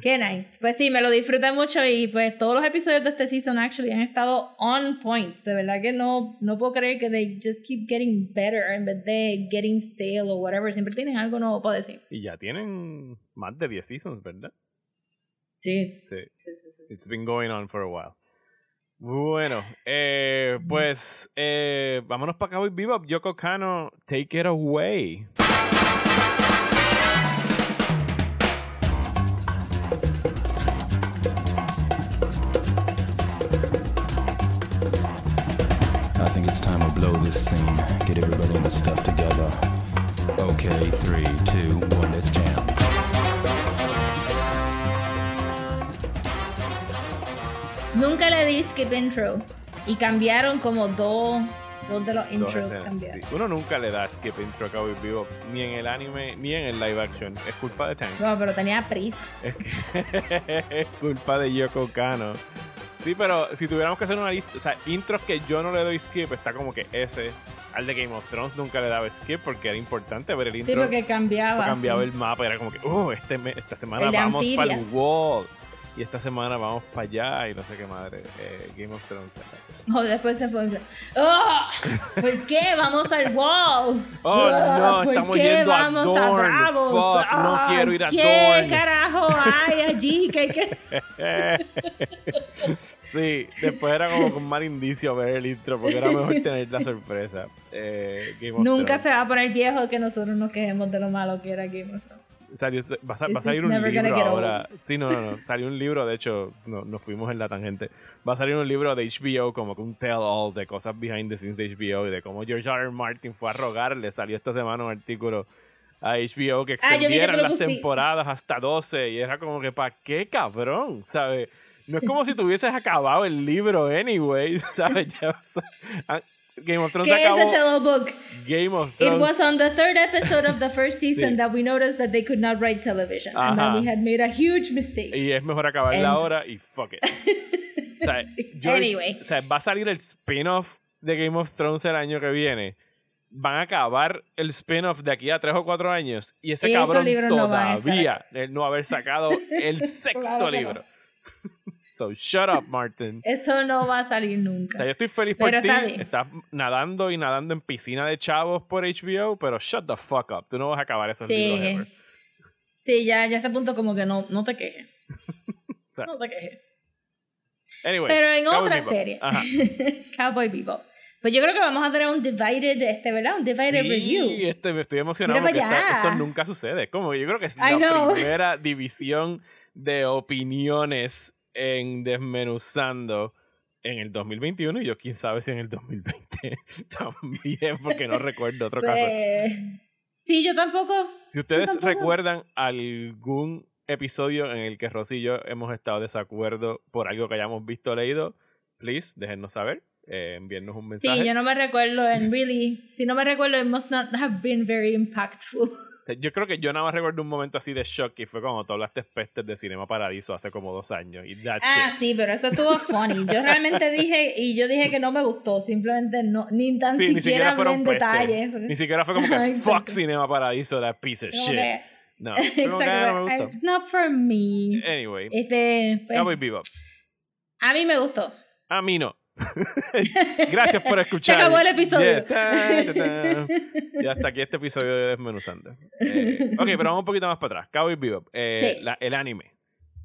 Speaker 2: Qué nice. Pues sí, me lo disfruté mucho y pues todos los episodios de este season actually han estado on point. De verdad que no, no puedo creer que they just keep getting better en vez de getting stale o whatever. Siempre tienen algo nuevo para decir.
Speaker 1: y ya tienen más de 10 seasons, ¿verdad?
Speaker 2: Sí.
Speaker 1: Sí.
Speaker 2: Sí, sí, sí.
Speaker 1: It's been going on for a while. Bueno, eh, pues eh, vámonos para Cowboy Bebop. Yoko Kano, take it away.
Speaker 3: It's time to blow this scene. Get everybody in the stuff together. Okay, three, two, one, let's jam.
Speaker 2: Nunca le di skip intro y cambiaron como dos, dos de los intros.
Speaker 1: escenas,
Speaker 2: cambiaron.
Speaker 1: sí. Uno nunca le da skip intro a Cowboy Bebop, ni en el anime, ni en el live action. Es culpa de Tank.
Speaker 2: No, pero tenía prisa.
Speaker 1: Es, que- es culpa de Yoko Kano. Sí, pero si tuviéramos que hacer una lista, o sea, intros que yo no le doy skip, está como que ese. Al de Game of Thrones nunca le daba skip porque era importante ver el intro.
Speaker 2: Sí, porque cambiaba.
Speaker 1: cambiaba
Speaker 2: sí.
Speaker 1: el mapa, era como que, oh, este esta semana
Speaker 2: El
Speaker 1: vamos para el wall. Y esta semana vamos para allá y no sé qué madre. Eh, Game of Thrones.
Speaker 2: O después se fue. ¡Oh! ¿Por qué vamos al wall?
Speaker 1: Oh, no,
Speaker 2: ¿por
Speaker 1: estamos
Speaker 2: qué
Speaker 1: yendo a
Speaker 2: vamos
Speaker 1: Dorne?
Speaker 2: Bravos?
Speaker 1: Fuck, no
Speaker 2: Ah,
Speaker 1: quiero ir a
Speaker 2: ¿Qué
Speaker 1: Dorne.
Speaker 2: carajo hay allí? ¿Qué, qué?
Speaker 1: sí, después era como con mal indicio ver el intro porque era mejor tener la sorpresa. Eh, Game of
Speaker 2: Nunca
Speaker 1: Thrones.
Speaker 2: se va a poner viejo que nosotros nos quejemos de lo malo que era Game of Thrones.
Speaker 1: Salió- va, a, va a salir un libro ahora. Sí, no, no, no. Salió un libro, de hecho, no, nos fuimos en la tangente. Va a salir un libro de HBO, como que un tell-all de cosas behind the scenes de HBO y de cómo George R. R. Martin fue a rogarle. Salió esta semana un artículo a HBO que
Speaker 2: Ah,
Speaker 1: extendieran
Speaker 2: lo
Speaker 1: las temporadas hasta 12 y era como que, ¿para qué, cabrón? ¿Sabes? No es como si tuvieses acabado el libro anyway, ¿sabes? Ya, o sea, ah, Game of Thrones
Speaker 2: ¿Qué es
Speaker 1: acabó.
Speaker 2: the Tell Book?
Speaker 1: Game of
Speaker 2: It
Speaker 1: Thrones.
Speaker 2: was on the third episode of the first season
Speaker 1: Sí.
Speaker 2: that we noticed that they could not write television. And
Speaker 1: Ajá.
Speaker 2: that we had made a huge mistake.
Speaker 1: Y es mejor acabar
Speaker 2: And-
Speaker 1: la hora y fuck it. O sea, George-
Speaker 2: Anyway.
Speaker 1: o sea, va a salir el spin-off de Game of Thrones el año que viene. Van a acabar el spin-off de aquí a tres o cuatro años. Y ese
Speaker 2: Esos
Speaker 1: cabrón
Speaker 2: libros no van a
Speaker 1: todavía de no haber sacado el sexto
Speaker 2: Claro
Speaker 1: libro. So, shut up, Martin.
Speaker 2: Eso no va a salir
Speaker 1: O
Speaker 2: nunca.
Speaker 1: sea, yo estoy feliz por ti. Estás nadando y nadando en piscina de chavos por HBO, pero shut the fuck up. Tú no vas a acabar esos libros
Speaker 2: Sí.
Speaker 1: ever.
Speaker 2: Sí, ya, ya a este punto como que no, no te quejes.
Speaker 1: O sea,
Speaker 2: No te quejes.
Speaker 1: anyway,
Speaker 2: Pero en
Speaker 1: Cowboy
Speaker 2: otra
Speaker 1: Bebop.
Speaker 2: serie. Cowboy Bebop. Pues yo creo que vamos a tener un divided, este, ¿verdad? Un divided
Speaker 1: sí,
Speaker 2: review.
Speaker 1: Este, me estoy emocionado
Speaker 2: Mira
Speaker 1: porque esta- esto nunca sucede. Como yo creo que es
Speaker 2: I
Speaker 1: la
Speaker 2: know.
Speaker 1: primera división de opiniones en Desmenuzando en el 2021 y yo quién sabe si en el 2020 también porque no recuerdo otro caso.
Speaker 2: Pues, sí, yo tampoco.
Speaker 1: Si ustedes
Speaker 2: tampoco.
Speaker 1: recuerdan algún episodio en el que Rosy y yo hemos estado de desacuerdo por algo que hayamos visto o leído, please, déjennos saber. Eh, enviarnos un mensaje.
Speaker 2: Sí, yo no me recuerdo, and really, si no me recuerdo, it must not have been very impactful.
Speaker 1: Yo creo que yo nada más recuerdo un momento así de shock y fue cuando tú hablaste pestes de Cinema Paradiso hace como dos años. Y that's
Speaker 2: Ah,
Speaker 1: it.
Speaker 2: sí, pero eso estuvo funny. Yo realmente dije, y yo dije que no me gustó, simplemente no, ni tan
Speaker 1: Sí, ni siquiera fueron
Speaker 2: en
Speaker 1: pestes.
Speaker 2: detalle.
Speaker 1: Ni siquiera fue como que
Speaker 2: Exacto.
Speaker 1: fuck Cinema Paradiso, that piece of shit.
Speaker 2: que-
Speaker 1: No, que, ah,
Speaker 2: Exacto,
Speaker 1: no me gustó.
Speaker 2: it's not for me.
Speaker 1: Anyway,
Speaker 2: Este, pues,
Speaker 1: Cowboy Bebop.
Speaker 2: a mí me gustó.
Speaker 1: A mí no. Gracias por escuchar.
Speaker 2: Se acabó el episodio.
Speaker 1: Yeah, ta, ta, ta. Y hasta aquí este episodio de Desmenuzando. Eh, ok, pero vamos un poquito más para atrás. Cowboy Bebop. eh,
Speaker 2: Sí.
Speaker 1: la- el anime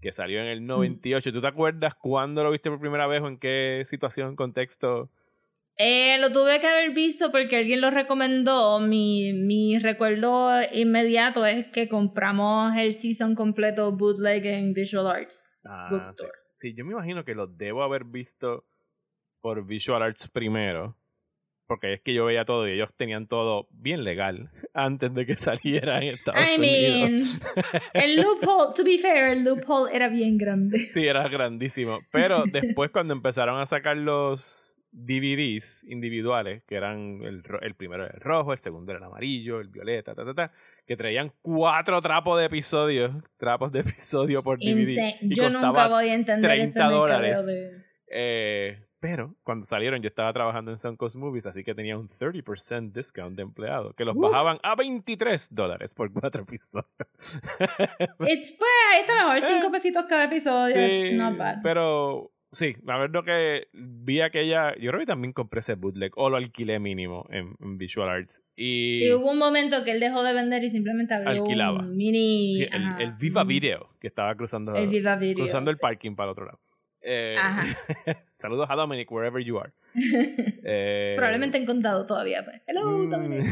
Speaker 1: que salió en el 98. ¿Tú te acuerdas cuándo lo viste por primera vez o en qué situación, contexto?
Speaker 2: Eh, lo tuve que haber visto porque alguien lo recomendó. Mi, mi recuerdo inmediato es que compramos el season completo bootleg en Visual Arts
Speaker 1: Ah,
Speaker 2: Bookstore.
Speaker 1: Sí. Sí, yo me imagino que lo debo haber visto por Visual Arts primero. Porque es que yo veía todo y ellos tenían todo bien legal antes de que saliera en Estados
Speaker 2: I
Speaker 1: Unidos.
Speaker 2: mean, el loophole, to be fair, el loophole era bien grande.
Speaker 1: Sí, era grandísimo. Pero después cuando empezaron a sacar los DVDs individuales, que eran el, el primero era el rojo, el segundo era el amarillo, el violeta, ta, ta, ta, que traían cuatro trapos de episodios, trapos de episodio por DVD.
Speaker 2: Insane.
Speaker 1: y
Speaker 2: Yo
Speaker 1: costaba
Speaker 2: nunca voy a entender ese
Speaker 1: 30 dólares.
Speaker 2: mercadeo de...
Speaker 1: Eh, pero cuando salieron yo estaba trabajando en Suncoast Movies, así que tenía un 30% discount de empleado, que los bajaban a 23 dólares por cuatro episodios.
Speaker 2: It's, pues, ahí está mejor, cinco pesitos cada episodio, it's not bad.
Speaker 1: Pero sí, la verdad que vi aquella. Yo creo que también compré ese bootleg o lo alquilé mínimo en, en Visual Arts. Y
Speaker 2: Sí, hubo un momento que él dejó de vender y simplemente abrió
Speaker 1: Alquilaba.
Speaker 2: un mini...
Speaker 1: sí, el, Viva Video que estaba cruzando,
Speaker 2: El Viva Video.
Speaker 1: cruzando el
Speaker 2: sí.
Speaker 1: parking para el otro lado. Eh, saludos a Dominic, wherever you are. Eh,
Speaker 2: Probablemente en condado todavía. Pues. Hello,
Speaker 1: Mm.
Speaker 2: Dominic.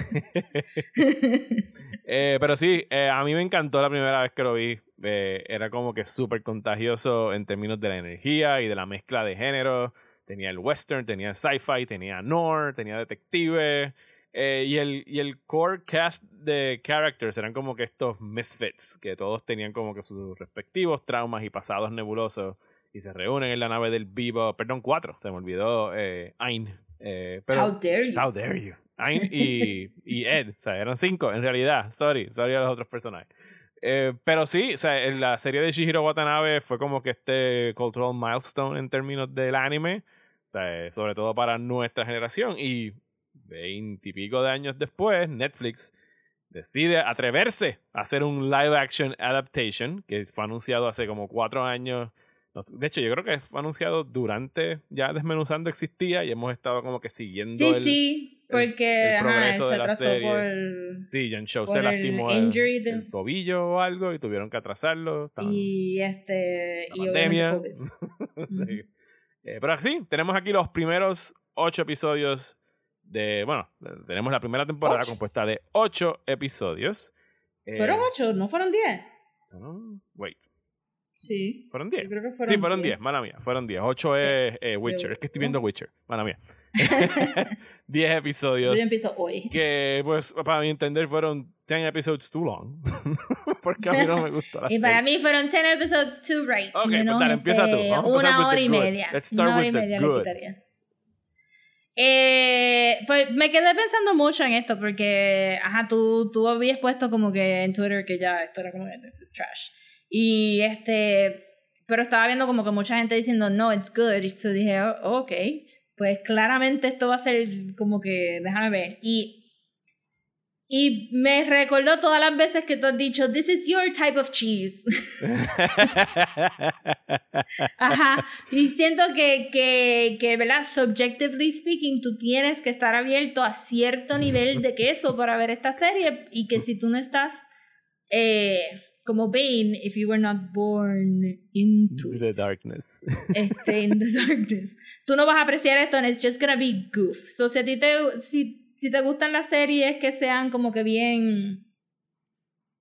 Speaker 1: Eh, pero sí, a mí me encantó la primera vez que lo vi. Era como que súper contagioso en términos de la energía y de la mezcla de género. Tenía el western, tenía el sci-fi, tenía noir, tenía detective. y, el, y el core cast de characters eran como que estos misfits, que todos tenían como que sus respectivos traumas y pasados nebulosos. Y se reúnen en la nave del Vivo, perdón, cuatro, se me olvidó eh, Ain. eh, pero-
Speaker 2: How dare you.
Speaker 1: How dare you. Ain y, y Ed. O sea, eran cinco en realidad. Sorry, sorry a los otros personajes. Eh, pero sí, o sea, en la serie de Shihiro Watanabe fue como que este cultural milestone en términos del anime. O sea, eh, sobre todo para nuestra generación. Y veintipico de años después, Netflix decide atreverse a hacer un live action adaptation que fue anunciado hace como cuatro años. De hecho, yo creo que fue anunciado durante ya Desmenuzando existía y hemos estado como que siguiendo
Speaker 2: Sí,
Speaker 1: el,
Speaker 2: sí, porque
Speaker 1: el progreso
Speaker 2: se
Speaker 1: de la
Speaker 2: atrasó
Speaker 1: serie.
Speaker 2: por...
Speaker 1: Sí, John se lastimó el,
Speaker 2: injury de-
Speaker 1: el tobillo o algo y tuvieron que atrasarlo.
Speaker 2: Y este...
Speaker 1: la
Speaker 2: y
Speaker 1: pandemia. Sí. Eh, pero sí, tenemos aquí los primeros ocho episodios de. Bueno, tenemos la primera temporada
Speaker 2: ¿Ocho?
Speaker 1: compuesta de ocho episodios. Eh,
Speaker 2: ¿Fueron ocho? ¿No fueron diez?
Speaker 1: ¿fueron- Wait,
Speaker 2: Sí.
Speaker 1: ¿fueron diez?
Speaker 2: Yo creo que fueron
Speaker 1: Sí, fueron 10,
Speaker 2: diez.
Speaker 1: mala mía, fueron 10. 8
Speaker 2: Sí.
Speaker 1: es eh, Witcher, es que estoy viendo Witcher, mala mía. 10
Speaker 2: Yo
Speaker 1: episodios
Speaker 2: ya empiezo hoy.
Speaker 1: que, pues, para mi entender, fueron 10 episodes too long. Porque a mí no me gustó la
Speaker 2: Y para
Speaker 1: serie.
Speaker 2: mí fueron 10 episodes too right.
Speaker 1: Ok, pues
Speaker 2: menos,
Speaker 1: dale, empieza tú.
Speaker 2: este,
Speaker 1: Vamos
Speaker 2: Una hora y media.
Speaker 1: Let's start
Speaker 2: Una hora
Speaker 1: with
Speaker 2: y
Speaker 1: the
Speaker 2: media le
Speaker 1: good.
Speaker 2: quitaría. Eh, pues me quedé pensando mucho en esto porque, ajá, tú, tú habías puesto como que en Twitter que ya esto era como que this is trash. Y este, pero estaba viendo como que mucha gente diciendo no, it's good. Y so dije, oh, ok, pues claramente esto va a ser como que, déjame ver. Y y me recordó todas las veces que tú has dicho, this is your type of cheese. Ajá. Y siento que, que, que, ¿verdad? Subjectively speaking, tú tienes que estar abierto a cierto nivel de queso para ver esta serie. Y que si tú no estás eh, como Bane, if you were not born into
Speaker 1: The
Speaker 2: it,
Speaker 1: darkness.
Speaker 2: este, in the darkness, tú no vas a apreciar esto and it's just gonna be goof. So, si a ti te, si, si te gustan las series que sean como que bien...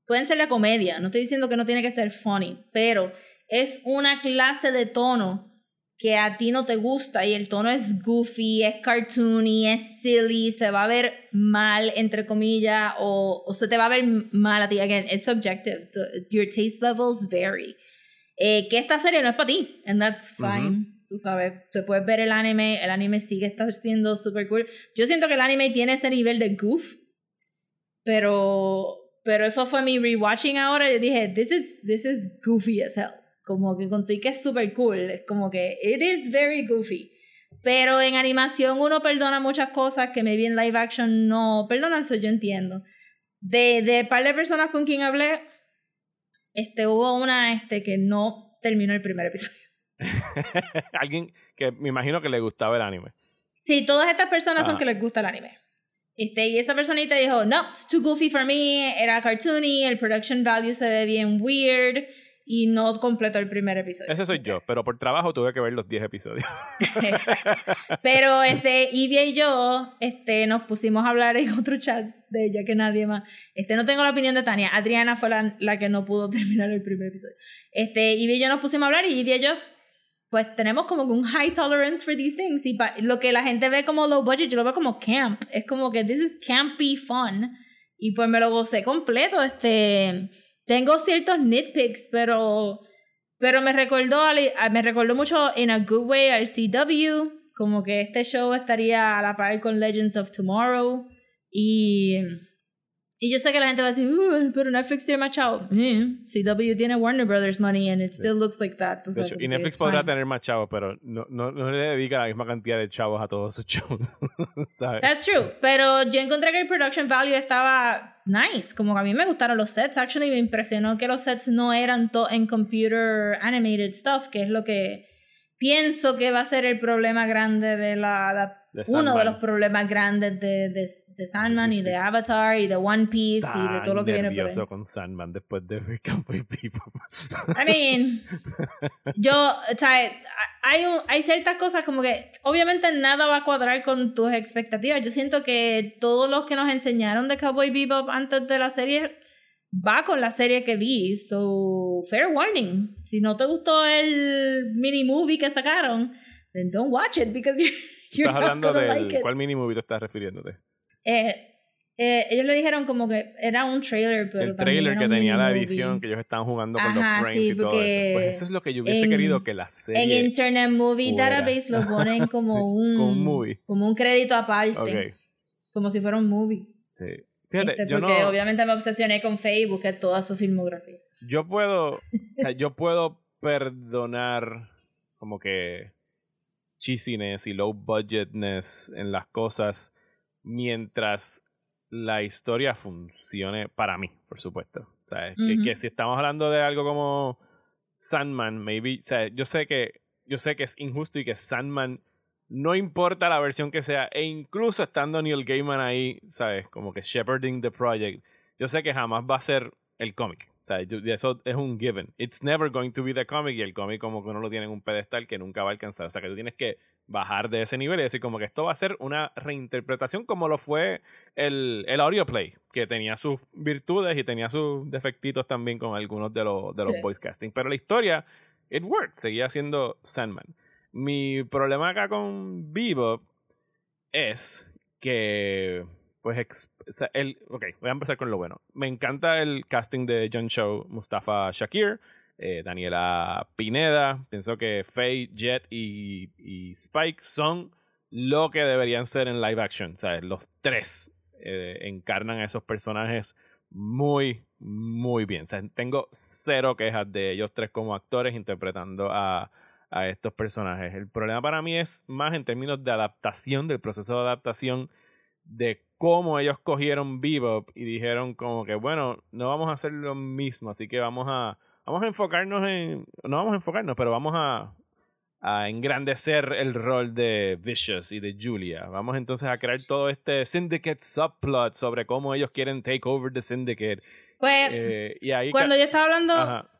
Speaker 2: Pueden ser de comedia, no estoy diciendo que no tiene que ser funny, pero es una clase de tono que a ti no te gusta y el tono es goofy, es cartoony, es silly, se va a ver mal, entre comillas, o, o se te va a ver mal a ti. Again, it's subjective. The- your taste levels vary. Eh, que esta serie no es para ti, and that's fine. Tú sabes, te puedes ver el anime, el anime sigue estando siendo super cool. Yo siento que el anime tiene ese nivel de goof, pero pero eso fue mi rewatching ahora. Yo dije, this is, this is goofy as hell. Como que conté que es super cool. Es como que it is very goofy. Pero en animación uno perdona muchas cosas que maybe en live action no perdonan, eso yo entiendo. De, de par de personas con quien hablé, este, hubo una este, que no terminó el primer episodio.
Speaker 1: Alguien que me imagino que le gustaba el anime.
Speaker 2: Sí, todas estas personas son
Speaker 1: Ajá.
Speaker 2: que les gusta el anime. Este, y esa personita dijo, no, it's too goofy for me, era cartoony, el production value se ve bien weird y no completó el primer episodio.
Speaker 1: Ese soy yo, pero por trabajo tuve que ver los 10 episodios.
Speaker 2: Exacto. Pero este, Ivia y yo este, nos pusimos a hablar en otro chat de ella que nadie más. Este, no tengo la opinión de Tania. Adriana fue la, la que no pudo terminar el primer episodio. Este, Ivia y yo nos pusimos a hablar y Ivia y yo, pues tenemos como un high tolerance for these things. Y lo que la gente ve como low budget, yo lo veo como camp. Es como que this is campy fun. Y pues me lo gocé completo. Este, tengo ciertos nitpicks, pero pero me recordó, me recordó mucho in a good way al CW, como que este show estaría a la par con Legends of Tomorrow. Y, y yo sé que la gente va a decir, "Uh, pero Netflix tiene más chavo. Eh, CW tiene Warner Brothers money and it still looks like that. O
Speaker 1: De
Speaker 2: sea,
Speaker 1: hecho, y Netflix podrá
Speaker 2: fine.
Speaker 1: tener más chavos, pero no, no, no le dedica la misma cantidad de chavos a todos sus shows. ¿sabes?
Speaker 2: That's true. Pero yo encontré que el production value estaba nice. Como que a mí me gustaron los sets. Actually, me impresionó que los sets no eran todo en computer animated stuff, que es lo que pienso que va a ser el problema grande de la.
Speaker 1: De
Speaker 2: uno de los problemas grandes de, de, de Sandman y de Avatar y de One Piece y de todo lo que viene por ahí.
Speaker 1: con Sandman después de ver Cowboy.
Speaker 2: I mean, yo, o sea, hay, un- hay ciertas cosas como que obviamente nada va a cuadrar con tus expectativas. Yo siento que todos los que nos enseñaron de Cowboy Bebop antes de la serie va con la serie que vi. So, fair warning. Si no te gustó el mini movie que sacaron, then don't watch it because you're, you're
Speaker 1: Estás hablando
Speaker 2: like it.
Speaker 1: ¿Cuál mini movie te estás refiriéndote?
Speaker 2: Eh, eh, ellos le dijeron como que era un trailer, pero
Speaker 1: el trailer que tenía la edición, que ellos estaban jugando con
Speaker 2: Ajá,
Speaker 1: los frames
Speaker 2: sí,
Speaker 1: y todo eso. Pues eso es lo que yo hubiese
Speaker 2: en-
Speaker 1: querido que la serie...
Speaker 2: En Internet Movie
Speaker 1: fuera.
Speaker 2: Database lo ponen como
Speaker 1: Sí,
Speaker 2: un,
Speaker 1: como un movie.
Speaker 2: como un crédito aparte,
Speaker 1: Ok,
Speaker 2: como si fuera un movie.
Speaker 1: sí. Fíjate,
Speaker 2: Este,
Speaker 1: yo
Speaker 2: porque
Speaker 1: no...
Speaker 2: obviamente me obsesioné con Facebook, que es toda su filmografía.
Speaker 1: Yo puedo, o sea, yo puedo perdonar como que cheesiness y low budgetness en las cosas mientras la historia funcione para mí, por supuesto. O sea, que, si estamos hablando de algo como Sandman, maybe, o sea, yo sé que yo sé que es injusto y que Sandman no importa la versión que sea, e incluso estando Neil Gaiman ahí, ¿sabes? Como que shepherding the project, yo sé que jamás va a ser el cómic. O sea, eso es un given. It's never going to be the comic y el cómic como que uno lo tiene en un pedestal que nunca va a alcanzar. O sea, que tú tienes que bajar de ese nivel y decir como que esto va a ser una reinterpretación como lo fue el, el audio play, que tenía sus virtudes y tenía sus defectitos también con algunos de los, de los
Speaker 2: Sí.
Speaker 1: voice casting. Pero la historia, it worked, seguía siendo Sandman. Mi problema acá con Bebop es que, pues, el, ok, voy a empezar con lo bueno. Me encanta el casting de John Cho, Mustafa Shakir, eh, Daniela Pineda. Pienso que Faye, Jet y, y Spike son lo que deberían ser en live action. O sea, los tres eh, encarnan a esos personajes muy, muy bien. O sea, tengo cero quejas de ellos tres como actores interpretando a, a estos personajes. El problema para mí es más en términos de adaptación, del proceso de adaptación, de cómo ellos cogieron Bebop y dijeron como que, bueno, no vamos a hacer lo mismo, así que vamos a, vamos a enfocarnos en, no vamos a enfocarnos, pero vamos a, a engrandecer el rol de Vicious y de Julia. Vamos entonces a crear todo este Syndicate subplot sobre cómo ellos quieren take over the Syndicate.
Speaker 2: Pues,
Speaker 1: Eh, y ahí
Speaker 2: cuando yo estaba hablando,
Speaker 1: Ajá.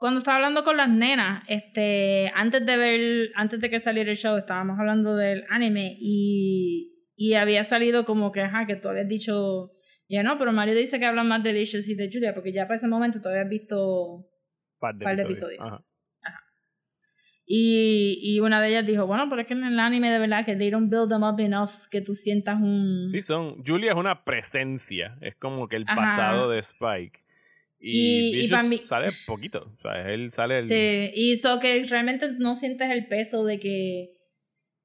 Speaker 2: Cuando estaba hablando con las nenas, este, antes de ver, antes de que saliera el show, estábamos hablando del anime y, y había salido como que, ajá, que tú habías dicho, ya no, pero Mario dice que hablan más de Licious y de Julia, porque ya para ese momento tú habías visto
Speaker 1: par de
Speaker 2: par de
Speaker 1: episodios.
Speaker 2: episodios.
Speaker 1: Ajá.
Speaker 2: Y, y una de ellas dijo, bueno, pero es que en el anime de verdad que they don't build them up enough que tú sientas un...
Speaker 1: Sí, son. Julia es una presencia. Es como que el
Speaker 2: Ajá.
Speaker 1: pasado de Spike. Y,
Speaker 2: Y- y
Speaker 1: Vicious
Speaker 2: pa' mí-
Speaker 1: sale poquito. O sea, él sale el.
Speaker 2: Sí, y eso que realmente no sientes el peso de que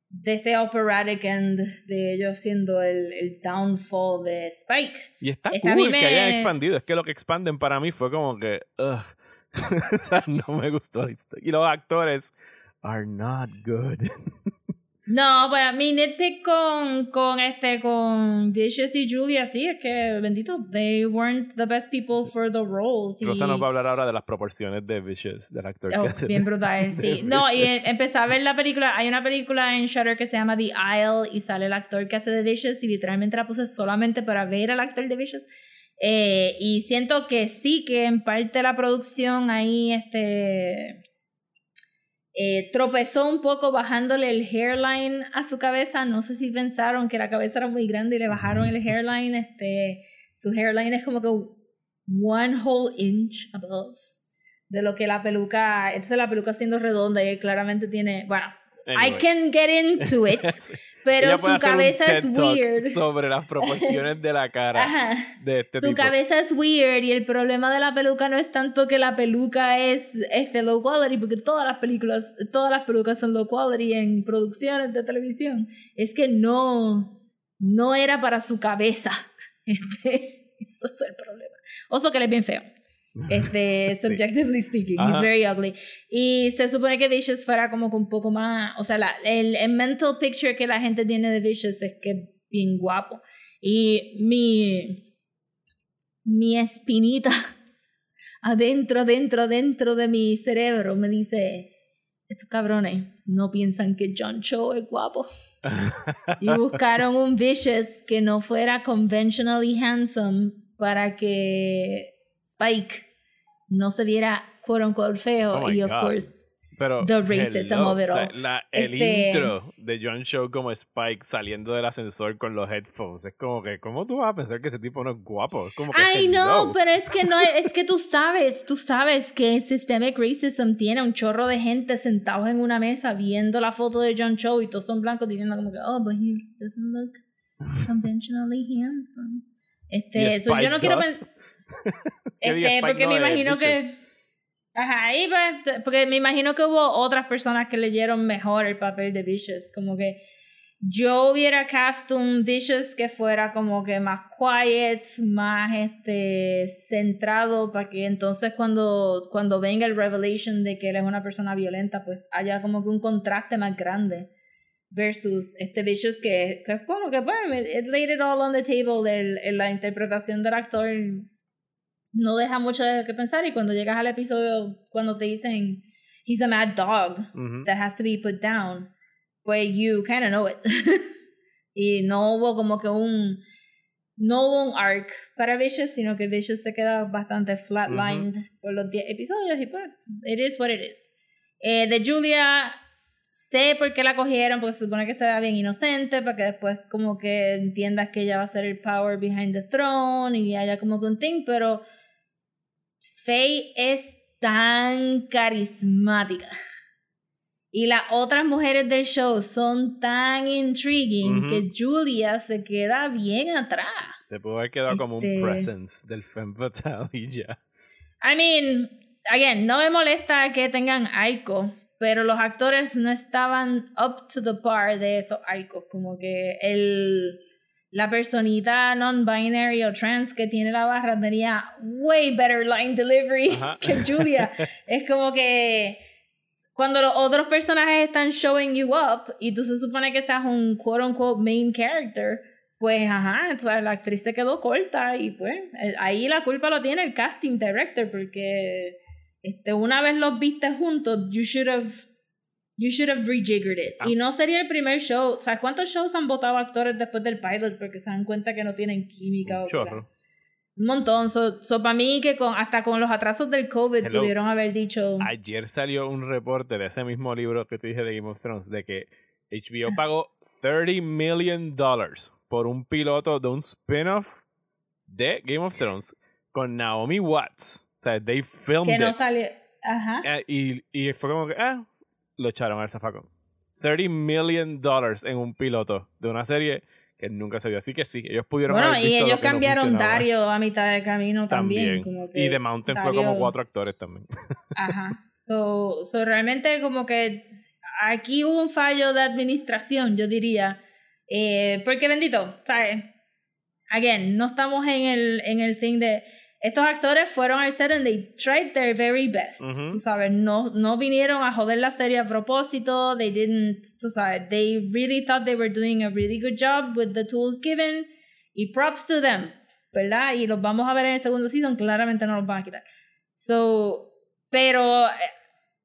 Speaker 2: de este operatic end de ellos siendo el, el downfall de Spike.
Speaker 1: Y está cool que hayan expandido. Es que lo que expanden para mí fue como que. ugh. o sea, no me gustó la historia. Y los actores are not good.
Speaker 2: No, bueno, mi nitpick con, con este, con Vicious y Julia, sí, es que, bendito, they weren't the best people for the roles. y-
Speaker 1: Rosa nos va a hablar ahora de las proporciones de Vicious, del actor
Speaker 2: Oh,
Speaker 1: que hace.
Speaker 2: bien brutal, sí. No, y
Speaker 1: Vicious.
Speaker 2: empecé a ver la película. Hay una película en Shutter que se llama The Isle y sale el actor que hace de Vicious y literalmente la puse solamente para ver al actor de Vicious. Eh, y siento que sí, que en parte la producción ahí este, eh, tropezó un poco bajándole el hairline a su cabeza. No sé si pensaron que la cabeza era muy grande y le bajaron el hairline. Este, su hairline es como que one whole inch above de lo que la peluca. Entonces la peluca siendo redonda y él claramente tiene. Bueno, I
Speaker 1: Anyway.
Speaker 2: can get into it, pero su cabeza es weird.
Speaker 1: Sobre las proporciones de la cara
Speaker 2: Ajá.
Speaker 1: de este
Speaker 2: Su
Speaker 1: tipo.
Speaker 2: cabeza es weird y el problema de la peluca no es tanto que la peluca es este low quality, porque todas las películas, todas las pelucas son low quality en producciones de televisión. Es que no, no era para su cabeza. Este, eso es el problema. Oso que él es bien feo. Este, subjectively speaking, he's
Speaker 1: Ajá.
Speaker 2: very ugly. Y se supone que Vicious fuera como que un poco más, o sea, la, el, el mental picture que la gente tiene de Vicious es que es bien guapo. Y mi, mi espinita adentro, adentro, adentro de mi cerebro me dice, estos cabrones no piensan que John Cho es guapo. y buscaron un Vicious que no fuera conventionally handsome para que Spike no se viera quote unquote feo
Speaker 1: Oh
Speaker 2: y of
Speaker 1: God.
Speaker 2: course
Speaker 1: Pero,
Speaker 2: The racism
Speaker 1: hello,
Speaker 2: of it
Speaker 1: o sea,
Speaker 2: all.
Speaker 1: la- el
Speaker 2: Este-
Speaker 1: intro de John Show como Spike saliendo del ascensor con los headphones. Es como que, ¿cómo tú vas a pensar que ese tipo no es guapo? Como que
Speaker 2: Ay, no, pero es que no, es que tú sabes, tú sabes que Systemic Racism tiene un chorro de gente sentados en una mesa viendo la foto de John Cho y todos son blancos diciendo como que, oh, but he doesn't look conventionally handsome. Este, so yo no quiero pensar, este, porque
Speaker 1: no
Speaker 2: me
Speaker 1: es
Speaker 2: imagino que, ajá, y pues, porque me imagino que hubo otras personas que leyeron mejor el papel de Vicious, como que yo hubiera cast un Vicious que fuera como que más quiet, más este centrado para que entonces cuando, cuando venga el revelation de que él es una persona violenta, pues haya como que un contraste más grande versus este Vicious que, que es como que bueno, it, laid it all on the table, el, el- la interpretación del actor no deja mucho de que pensar y cuando llegas al episodio, cuando te dicen he's a mad dog, that has to be put down, pues you kind of know it. y no hubo como que un no hubo un arc para Vicious, sino que Vicious se queda bastante flatlined por los 10 episodios y pues, it is what it is. Eh, de Julia, sé por qué la cogieron, porque se supone que se vea bien inocente, para que después como que entiendas que ella va a ser el power behind the throne y haya como que un thing, pero Faye es tan carismática. Y las otras mujeres del show son tan intriguing que Julia se queda bien atrás.
Speaker 1: Se pudo haber quedado como un
Speaker 2: Este-
Speaker 1: presence del femme fatale y ya.
Speaker 2: I mean, again, no me molesta que tengan arco, pero los actores no estaban up to the par de esos arcos. Como que el, la personita non-binary o trans que tiene la barra tenía way better line delivery
Speaker 1: Ajá.
Speaker 2: que Julia. es como que cuando los otros personajes están showing you up y tú se supone que seas un quote unquote main character, pues ajá, o sea, la actriz se quedó corta y pues eh, ahí la culpa lo tiene el casting director porque este, una vez los viste juntos, you should have you should have rejiggered it.
Speaker 1: Ah.
Speaker 2: Y no sería el primer show, ¿sabes cuántos shows han votado actores después del pilot porque se dan cuenta que no tienen química
Speaker 1: Un
Speaker 2: o
Speaker 1: chorro.
Speaker 2: un montón. So, so para mí que con hasta con los atrasos del COVID
Speaker 1: Hello.
Speaker 2: pudieron haber dicho
Speaker 1: Ayer salió un reporte de ese mismo libro que te dije de Game of Thrones, de que HBO pagó 30 million dollars por un piloto de un spin-off de Game of Thrones con Naomi Watts. Sea, they filmed
Speaker 2: que no
Speaker 1: it.
Speaker 2: salió. Ajá.
Speaker 1: Eh, y, y fue como que, ah, lo echaron al zafacón. 30 million dollars en un piloto de una serie que nunca se vio. Así que sí, ellos pudieron
Speaker 2: Bueno,
Speaker 1: haber
Speaker 2: y
Speaker 1: visto lo
Speaker 2: ellos
Speaker 1: no
Speaker 2: cambiaron. Dario a mitad de camino también.
Speaker 1: también.
Speaker 2: como que
Speaker 1: y The Mountain fue como cuatro actores también.
Speaker 2: Ajá. So, so realmente como que aquí hubo un fallo de administración, yo diría. Eh, porque bendito, ¿sabes? Again, no estamos en el, en el thing de... Estos actores fueron al set and they tried their very best.
Speaker 1: Ujú.
Speaker 2: Tú sabes, no, no vinieron a joder la serie a propósito. They didn't, tú sabes, they really thought they were doing a really good job with the tools given. Y props to them, ¿verdad? Y los vamos a ver en el segundo season, claramente no los van a quitar. So, pero eh,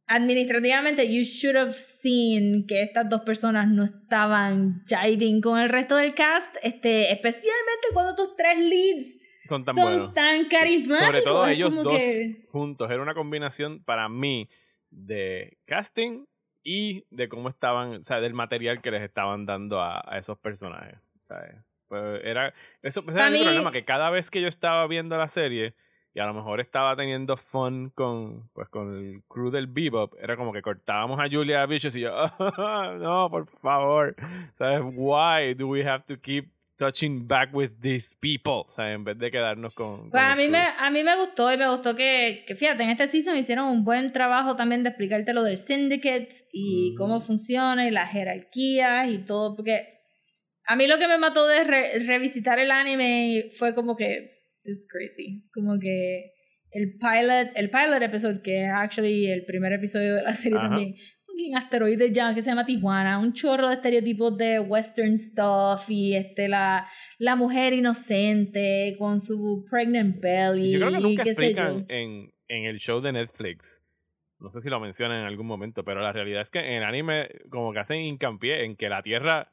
Speaker 2: administrativamente, you should have seen que estas dos personas no estaban jiving con el resto del cast, este, especialmente cuando tus tres leads
Speaker 1: Son tan
Speaker 2: son
Speaker 1: buenos.
Speaker 2: tan carismáticos.
Speaker 1: Sobre todo ellos dos
Speaker 2: que-
Speaker 1: juntos. Era una combinación para mí de casting y de cómo estaban, o sea, del material que les estaban dando a, a esos personajes. ¿sabes? Fue- era, eso ese era mi
Speaker 2: mí-
Speaker 1: problema, que cada vez que yo estaba viendo la serie y a lo mejor estaba teniendo fun con, pues, con el crew del Bebop, era como que cortábamos a Julia Vicious y yo, no, por favor, ¿sabes? Why do we have to keep touching back with these people? ¿sabes? En vez de quedarnos con... con
Speaker 2: Pues a mí, me, a mí me gustó y me gustó que, que, fíjate, en este season hicieron un buen trabajo también de explicarte lo del syndicate y
Speaker 1: Mm.
Speaker 2: cómo funciona y las jerarquías y todo, porque a mí lo que me mató de re- revisitar el anime fue como que, it's crazy, como que el pilot, el pilot episode, que es actually el primer episodio de la serie
Speaker 1: Ajá.
Speaker 2: también, un asteroide ya que se llama Tijuana, un chorro de estereotipos de western stuff y este la, la mujer inocente con su pregnant belly.
Speaker 1: Yo creo que nunca explican en, en el show de Netflix. No sé si lo mencionan en algún momento, pero la realidad es que en el anime como que hacen hincapié en que la Tierra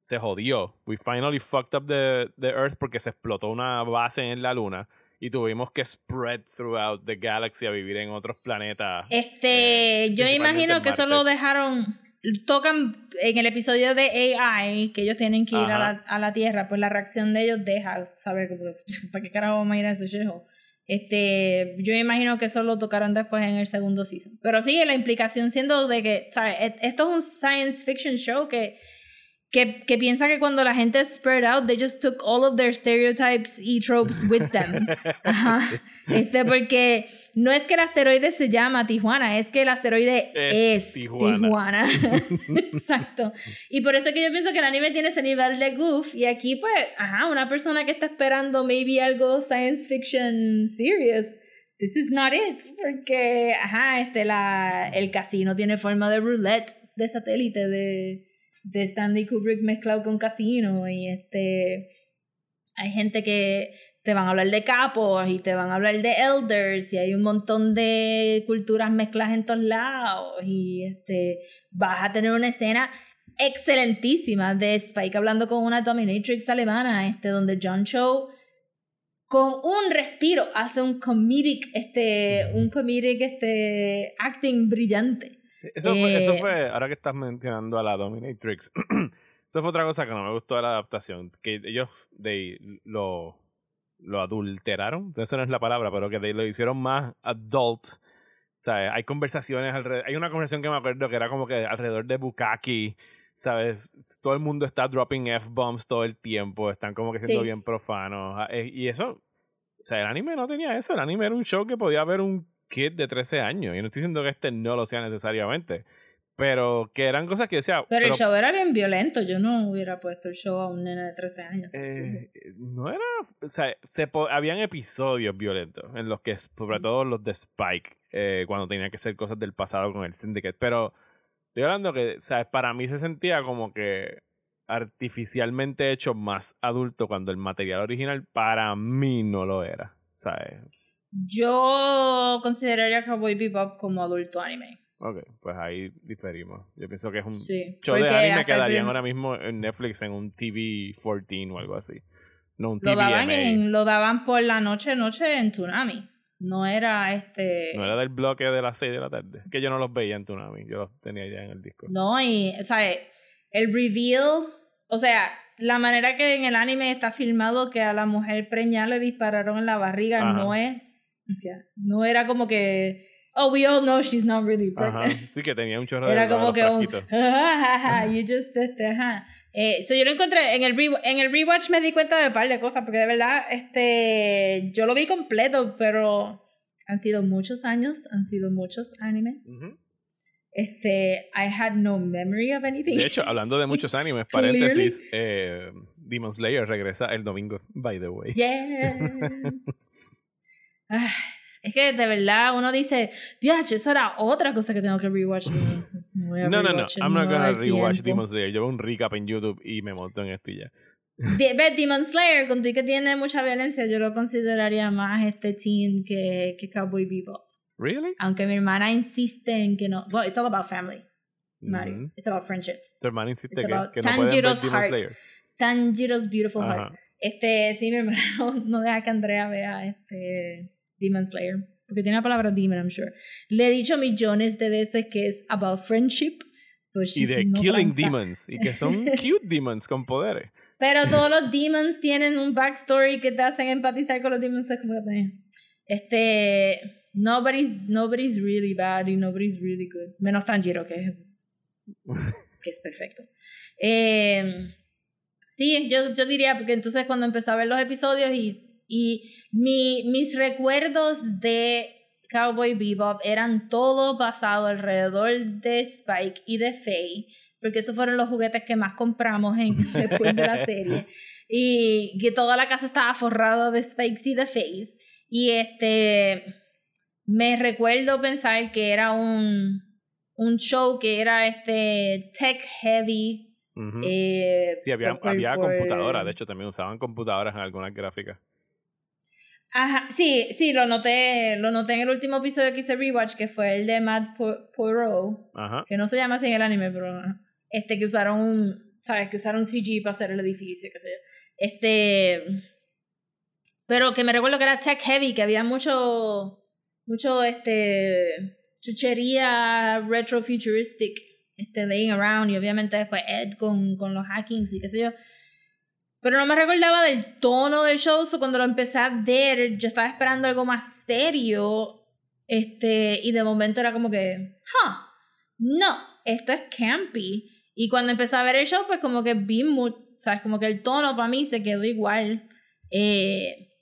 Speaker 1: se jodió. We finally fucked up the, the Earth porque se explotó una base en la Luna y tuvimos que spread throughout the galaxy a vivir en otros planetas.
Speaker 2: Este,
Speaker 1: eh,
Speaker 2: yo imagino que eso lo dejaron, tocan en el episodio de AI, que ellos tienen que ir a la, a la Tierra, pues la reacción de ellos deja saber para qué carajo vamos a ir a ese shejo. Este, yo imagino que eso lo tocaron después en el segundo season. Pero sí, la implicación siendo de que, ¿sabes? E- Esto es un science fiction show que, que, que piensa que cuando la gente es spread out, they just took all of their stereotypes y tropes with them. Ajá. Este, porque no es que el asteroide se llama Tijuana, es que el asteroide
Speaker 1: Es
Speaker 2: es,
Speaker 1: Tijuana.
Speaker 2: Tijuana. Exacto. Y por eso que yo pienso que el anime tiene ese nivel de goof. Y aquí, pues, ajá, una persona que está esperando maybe algo science fiction serious. This is not it. Porque, ajá, este, la, el casino tiene forma de roulette de satélite de, de Stanley Kubrick mezclado con casino. Y este. Hay gente que te van a hablar de capos y te van a hablar de elders y hay un montón de culturas mezcladas en todos lados y este vas a tener una escena excelentísima de Spike hablando con una dominatrix alemana este donde John Cho con un respiro hace un comedic este un comedic este acting brillante
Speaker 1: Eso, fue, eso
Speaker 2: Eh,
Speaker 1: fue, ahora que estás mencionando a la Dominatrix, eso fue otra cosa que no me gustó de la adaptación, que ellos de, lo, lo adulteraron, eso no es la palabra, pero que de- lo hicieron más adult. Sea, hay conversaciones alrededor, hay una conversación que me acuerdo que era como que alrededor de Bukaki, ¿sabes? Todo el mundo está dropping F-bombs todo el tiempo, están como que siendo
Speaker 2: Sí.
Speaker 1: bien profanos. ah, eh, Y eso, o sea, el anime no tenía eso, el anime era un show que podía ver un kid de 13 años. Y no estoy diciendo que este no lo sea necesariamente. Pero que eran cosas que decía.
Speaker 2: pero, el show era bien violento yo no hubiera puesto el show a un nene de 13 años
Speaker 1: eh, no era. O sea, se habían episodios violentos en los que, sobre todo los de Spike, eh, cuando tenía que hacer cosas del pasado con el Syndicate. Pero estoy hablando que, ¿sabes? Para mí se sentía como que artificialmente hecho más adulto cuando el material original para mí no lo era. ¿Sabes?
Speaker 2: Yo consideraría Cowboy Bebop como adulto anime.
Speaker 1: Ok, pues ahí diferimos. Yo pienso que es un
Speaker 2: Sí.
Speaker 1: show de anime que darían ahora mismo en Netflix en un TV 14 o algo así. No un
Speaker 2: Lo
Speaker 1: TVMA.
Speaker 2: daban, en, lo daban por la noche, noche en Tsunami. No era este.
Speaker 1: No era del bloque de las 6 de la tarde. Que yo no los veía en Tsunami. Yo los tenía ya en el disco.
Speaker 2: No, y, o sea, el reveal. O sea, la manera que en el anime está filmado que a la mujer preñada le dispararon en la barriga
Speaker 1: Ajá.
Speaker 2: no es. O sea, no era como que. Oh, we all know she's not really
Speaker 1: Ajá.
Speaker 2: pregnant.
Speaker 1: Sí que tenía un chorro de
Speaker 2: Era como
Speaker 1: los
Speaker 2: que un. you just. Este, ajá. Eh, so yo lo encontré, en el, re- en el rewatch me di cuenta de un par de cosas, porque de verdad, este, yo lo vi completo, pero han sido muchos años, han sido muchos animes.
Speaker 1: Ujú.
Speaker 2: Este, I had no memory of anything.
Speaker 1: De hecho, hablando de muchos animes, paréntesis, eh, Demon Slayer regresa el domingo, by the way.
Speaker 2: Yes. Es que de verdad uno dice, Dios, eso era otra cosa que tengo que rewatch. No,
Speaker 1: No, no, no. I'm not gonna rewatch. Demon Slayer. Yo veo un recap en YouTube y me monto en esto y ya.
Speaker 2: Ve, Demon Slayer, con que tiene mucha violencia, yo lo consideraría más este teen que, que Cowboy Bebop.
Speaker 1: ¿Really?
Speaker 2: Aunque mi hermana insiste en que no. Well, it's all about family, Mario.
Speaker 1: Mm.
Speaker 2: It's about friendship.
Speaker 1: Tu hermana insiste que, que no pueden ver Demon
Speaker 2: heart.
Speaker 1: Slayer.
Speaker 2: Tanjiro's Beautiful
Speaker 1: Ajá.
Speaker 2: Heart. Este, sí, mi hermana no, no deja que Andrea vea este Demon Slayer. Porque tiene la palabra demon, I'm sure. Le he dicho millones de veces que es about friendship.
Speaker 1: Y de
Speaker 2: no
Speaker 1: Killing
Speaker 2: transa.
Speaker 1: Demons. Y que son cute demons con poderes.
Speaker 2: Pero todos los demons tienen un backstory que te hacen empatizar con los demons. Este. Nobody's, nobody's really bad y nobody's really good. Menos Tanjiro, que es, que es perfecto. Eh, sí, yo, yo diría, porque entonces cuando empecé a ver los episodios y, y mi, mis recuerdos de Cowboy Bebop eran todos basados alrededor de Spike y de Faye, porque esos fueron los juguetes que más compramos en, después de la serie. Y que toda la casa estaba forrada de Spikes y de Fays. Y este. Me recuerdo pensar que era un, un show que era este tech heavy. Eh,
Speaker 1: sí, había,
Speaker 2: por-
Speaker 1: había
Speaker 2: por-
Speaker 1: computadoras. De hecho, también usaban computadoras en algunas gráficas.
Speaker 2: Ajá, sí, sí, lo noté, lo noté en el último episodio que hice rewatch, que fue el de Matt Po- Poirot,
Speaker 1: Ajá.
Speaker 2: que no se llama así en el anime, pero este que usaron un, sabes, que usaron CG para hacer el edificio, qué sé yo. Este, pero que me recuerdo que era tech heavy, que había mucho, mucho, este, chuchería retrofuturistic, este, laying around, y obviamente después Ed con, con los hackings y qué sé yo. Pero no me recordaba del tono del show, so cuando lo empecé a ver, yo estaba esperando algo más serio, este, y de momento era como que, huh, no, esto es campy. Y cuando empecé a ver el show, pues como que vi, mu- sabes, como que el tono para mí se quedó igual. Eh,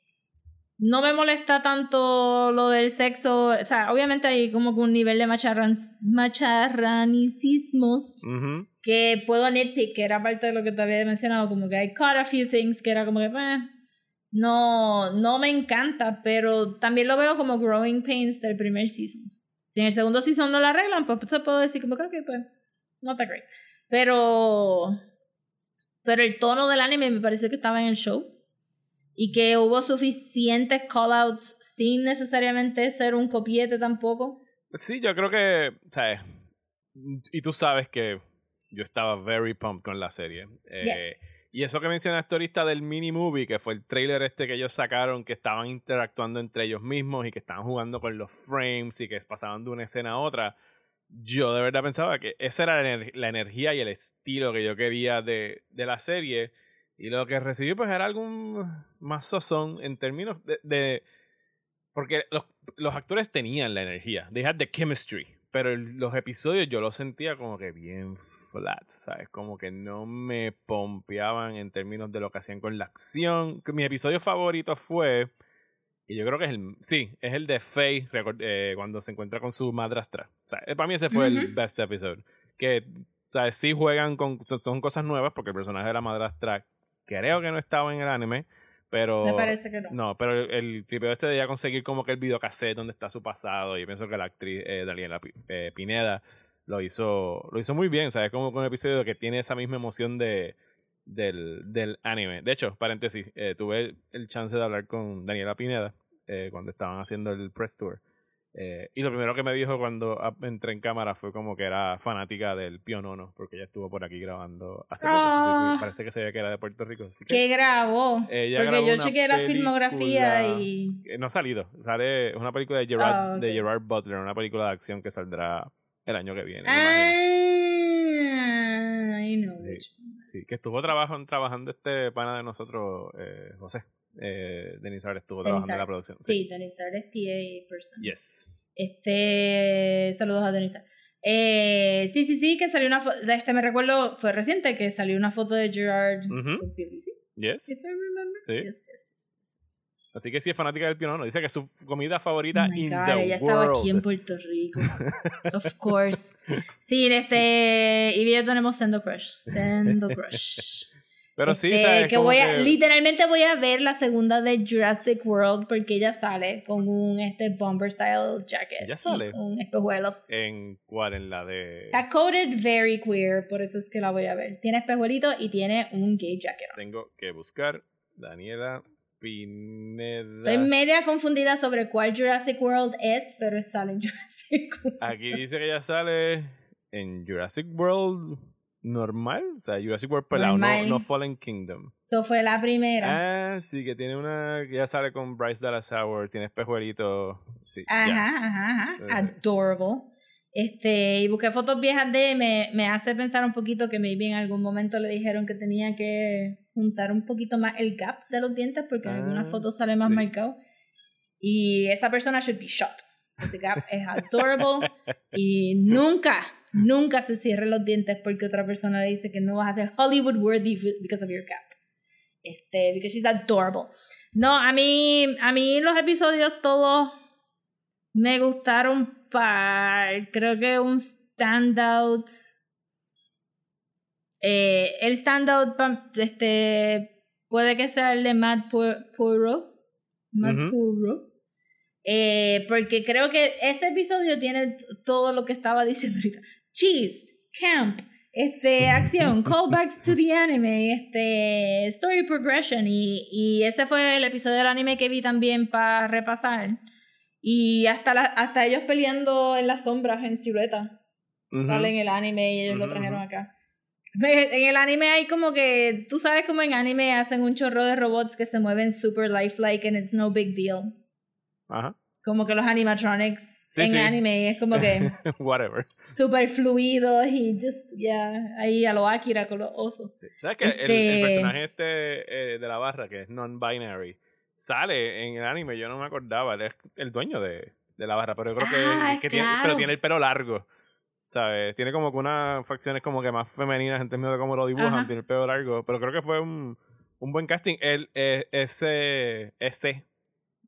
Speaker 2: no me molesta tanto lo del sexo, o sea, obviamente hay como que un nivel de macharran, macharranicismos
Speaker 1: Ujú.
Speaker 2: Que puedo nitpick, que era parte de lo que te había mencionado, como que I caught a few things que era como que, eh, no, no me encanta, pero también lo veo como growing pains del primer season. Si en el segundo season no lo arreglan, pues se puedo decir como que, pues, not that great. Pero, pero el tono del anime me pareció que estaba en el show y que hubo suficientes callouts sin necesariamente ser un copiete tampoco.
Speaker 1: Sí, yo creo que, ¿sabes? Y tú sabes que yo estaba very pumped con la serie. Eh,
Speaker 2: Yes.
Speaker 1: Y eso que mencionaste ahorita del mini movie, que fue el trailer este que ellos sacaron, que estaban interactuando entre ellos mismos y que estaban jugando con los frames y que pasaban de una escena a otra. Yo de verdad pensaba que esa era la, ener- la energía y el estilo que yo quería de, de la serie. Y lo que recibí pues era algo más sozón en términos de... de- porque los, los actores tenían la energía. They had the chemistry. Pero el- los episodios yo los sentía como que bien flat, ¿sabes? Como que no me pompeaban en términos de lo que hacían con la acción. Que Mi episodio favorito fue, y yo creo que es el, sí, es el de Faye eh, cuando se encuentra con su madrastra. O sea, eh, para mí ese fue el best episode. Que, ¿sabes? Sí juegan con, son cosas nuevas porque el personaje de la madrastra creo que no estaba en el anime, pero...
Speaker 2: Me parece que no.
Speaker 1: No, pero el, el tripeo este de ya conseguir como que el videocassette donde está su pasado, y pienso que la actriz eh, Daniela eh, Pineda lo hizo, lo hizo muy bien, ¿sabes? Como un episodio que tiene esa misma emoción de, del, del anime. De hecho, paréntesis, eh, tuve el chance de hablar con Daniela Pineda cuando estaban haciendo el press tour. Eh, y lo primero que me dijo cuando entré en cámara fue como que era fanática del Pionono, porque ella estuvo por aquí grabando hace poco.
Speaker 2: Ah.
Speaker 1: parece que se veía que era de Puerto Rico. Así que,
Speaker 2: ¿Qué grabó?
Speaker 1: Ella
Speaker 2: Porque
Speaker 1: grabó
Speaker 2: yo chequeé la filmografía y.
Speaker 1: No ha salido. Sale, es una película de Gerard,
Speaker 2: Ah,
Speaker 1: de Gerard Butler, una película de acción que saldrá el año que viene.
Speaker 2: Ah, I know.
Speaker 1: Sí. Sí, que estuvo trabajando, trabajando este pana de nosotros, eh, José. Eh, Denis Ar estuvo trabajando en la producción.
Speaker 2: Sí, Denizar es PA person.
Speaker 1: Yes.
Speaker 2: Este. Saludos a Denizar. Eh, sí, sí, sí, que salió una foto, este me recuerdo, fue reciente, que salió una foto de Gerard
Speaker 1: Ujú.
Speaker 2: con PVC,
Speaker 1: Yes.
Speaker 2: if I remember.
Speaker 1: Sí.
Speaker 2: Yes, yes.
Speaker 1: Así que sí es fanática del pionono. Dice que es su comida favorita
Speaker 2: Oh
Speaker 1: in
Speaker 2: God,
Speaker 1: the
Speaker 2: ella estaba
Speaker 1: world.
Speaker 2: aquí en Puerto Rico. of course. Sí, este. Y yo tenemos Sendo Crush. Sendo Crush.
Speaker 1: Pero sí,
Speaker 2: Este,
Speaker 1: ¿sabes?
Speaker 2: que voy a,
Speaker 1: que-
Speaker 2: literalmente voy a ver la segunda de Jurassic World porque ella sale con un este bomber style jacket.
Speaker 1: ¿Ella sale?
Speaker 2: Un espejuelo.
Speaker 1: ¿En cuál? En la de...
Speaker 2: Está coded very queer, por eso es que la voy a ver. Tiene espejuelito y tiene un gay jacket. on.
Speaker 1: Tengo que buscar Daniela Pineda.
Speaker 2: Estoy media confundida sobre cuál Jurassic World es, pero sale en Jurassic World.
Speaker 1: Aquí dice que ella sale en Jurassic World normal. O sea, Jurassic World pelado, no,
Speaker 2: Normal.
Speaker 1: no Fallen Kingdom.
Speaker 2: Eso fue la primera.
Speaker 1: Ah, sí, que tiene una... ya sale con Bryce Dallas Howard, tiene espejuelito. Sí,
Speaker 2: Ajá,
Speaker 1: ya.
Speaker 2: ajá, ajá. Adorable. Este, y busqué fotos viejas de él, me, me hace pensar un poquito que maybe en algún momento le dijeron que tenía que juntar un poquito más el gap de los dientes porque en algunas
Speaker 1: Ah,
Speaker 2: fotos sale más
Speaker 1: sí.
Speaker 2: marcado. Y esa persona should be shot. Ese gap es adorable y nunca, nunca se cierren los dientes porque otra persona le dice que no vas a ser Hollywood worthy because of your gap. Este, because she's adorable. No, a mí, a mí los episodios todos me gustaron par. Creo que un standout. Eh, el standout este, puede que sea el de Matt Pu- Puro. Matt
Speaker 1: Ujú.
Speaker 2: Puro. Eh, porque creo que este episodio tiene todo lo que estaba diciendo ahorita. Cheese, camp, este, acción, callbacks to the anime, este, story progression. Y, y ese fue el episodio del anime que vi también para repasar. Y hasta, la, hasta ellos peleando en las sombras en silueta.
Speaker 1: Ujú.
Speaker 2: Sale en el anime y ellos lo trajeron acá. Ve, En el anime hay como que, tú sabes como en anime hacen un chorro de robots que se mueven super lifelike and it's no big deal.
Speaker 1: Ajá.
Speaker 2: Como que los animatronics
Speaker 1: Sí,
Speaker 2: en
Speaker 1: sí.
Speaker 2: anime es como que
Speaker 1: Whatever.
Speaker 2: super fluidos y just, yeah, ahí a lo Akira con los osos.
Speaker 1: ¿Sabes que el,
Speaker 2: Este-
Speaker 1: el personaje este eh, de la barra, que es non-binary, sale en el anime? Yo no me acordaba. Él es el dueño de, de la barra, pero yo creo que,
Speaker 2: Ah,
Speaker 1: que tiene,
Speaker 2: claro.
Speaker 1: pero tiene el pelo largo. ¿Sabes? Tiene como que unas facciones como que más femeninas en términos de cómo lo dibujan.
Speaker 2: Ajá.
Speaker 1: Tiene el pelo largo. Pero creo que fue un, un buen casting. Él, eh, ese, ese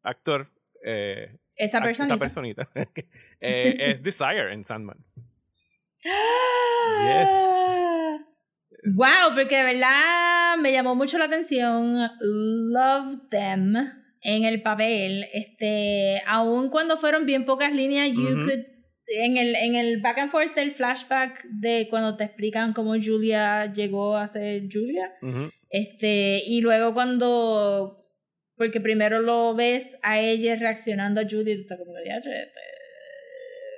Speaker 1: actor, eh,
Speaker 2: Esa persona.
Speaker 1: esa personita, eh, es Desire en Sandman.
Speaker 2: Wow, porque de verdad me llamó mucho la atención. Love them en el papel. Este, aun cuando fueron bien pocas líneas, you could en el, en el back and forth del flashback de cuando te explican cómo Julia llegó a ser Julia. Este, y luego cuando porque primero lo ves a ella reaccionando a Judy y tú estás como que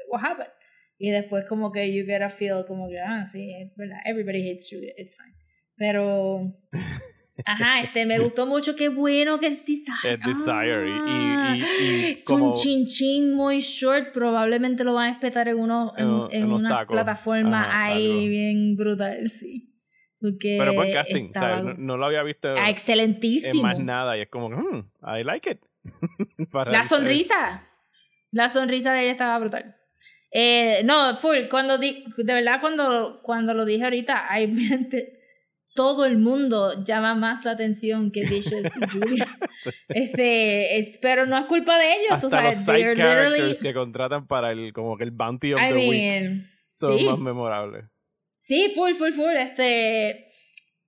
Speaker 2: what happened? Y después como que you get a feel como que, ah, sí, es verdad, everybody hates Julia, it's fine. Pero, ajá, este, me gustó mucho, qué bueno que es Desire.
Speaker 1: Es Desire, y- y- y- y
Speaker 2: es
Speaker 1: como-
Speaker 2: un chin chin muy short, probablemente lo van a espetar en, unos, en,
Speaker 1: En
Speaker 2: en
Speaker 1: en unos
Speaker 2: una
Speaker 1: tacos.
Speaker 2: plataforma
Speaker 1: Ajá,
Speaker 2: ahí
Speaker 1: algo.
Speaker 2: bien brutal, sí. Porque
Speaker 1: Pero buen casting,
Speaker 2: estaba-
Speaker 1: ¿sabes? No, no lo había visto
Speaker 2: Ah,
Speaker 1: en
Speaker 2: excelentísimo.
Speaker 1: más nada y es como, hmm, I like it.
Speaker 2: La sonrisa. La sonrisa de ella estaba brutal. Eh, no, full. Cuando di, de verdad, cuando, cuando lo dije ahorita, hay gente, todo el mundo llama más la atención que Dishes y Julia. este, es- pero no es culpa de ellos, tú
Speaker 1: Hasta los
Speaker 2: sabes.
Speaker 1: side
Speaker 2: they're
Speaker 1: characters
Speaker 2: literally-
Speaker 1: que contratan para el como que el bounty of
Speaker 2: I
Speaker 1: the week
Speaker 2: mean,
Speaker 1: son
Speaker 2: sí.
Speaker 1: más memorables.
Speaker 2: Sí, full, full, full. Este,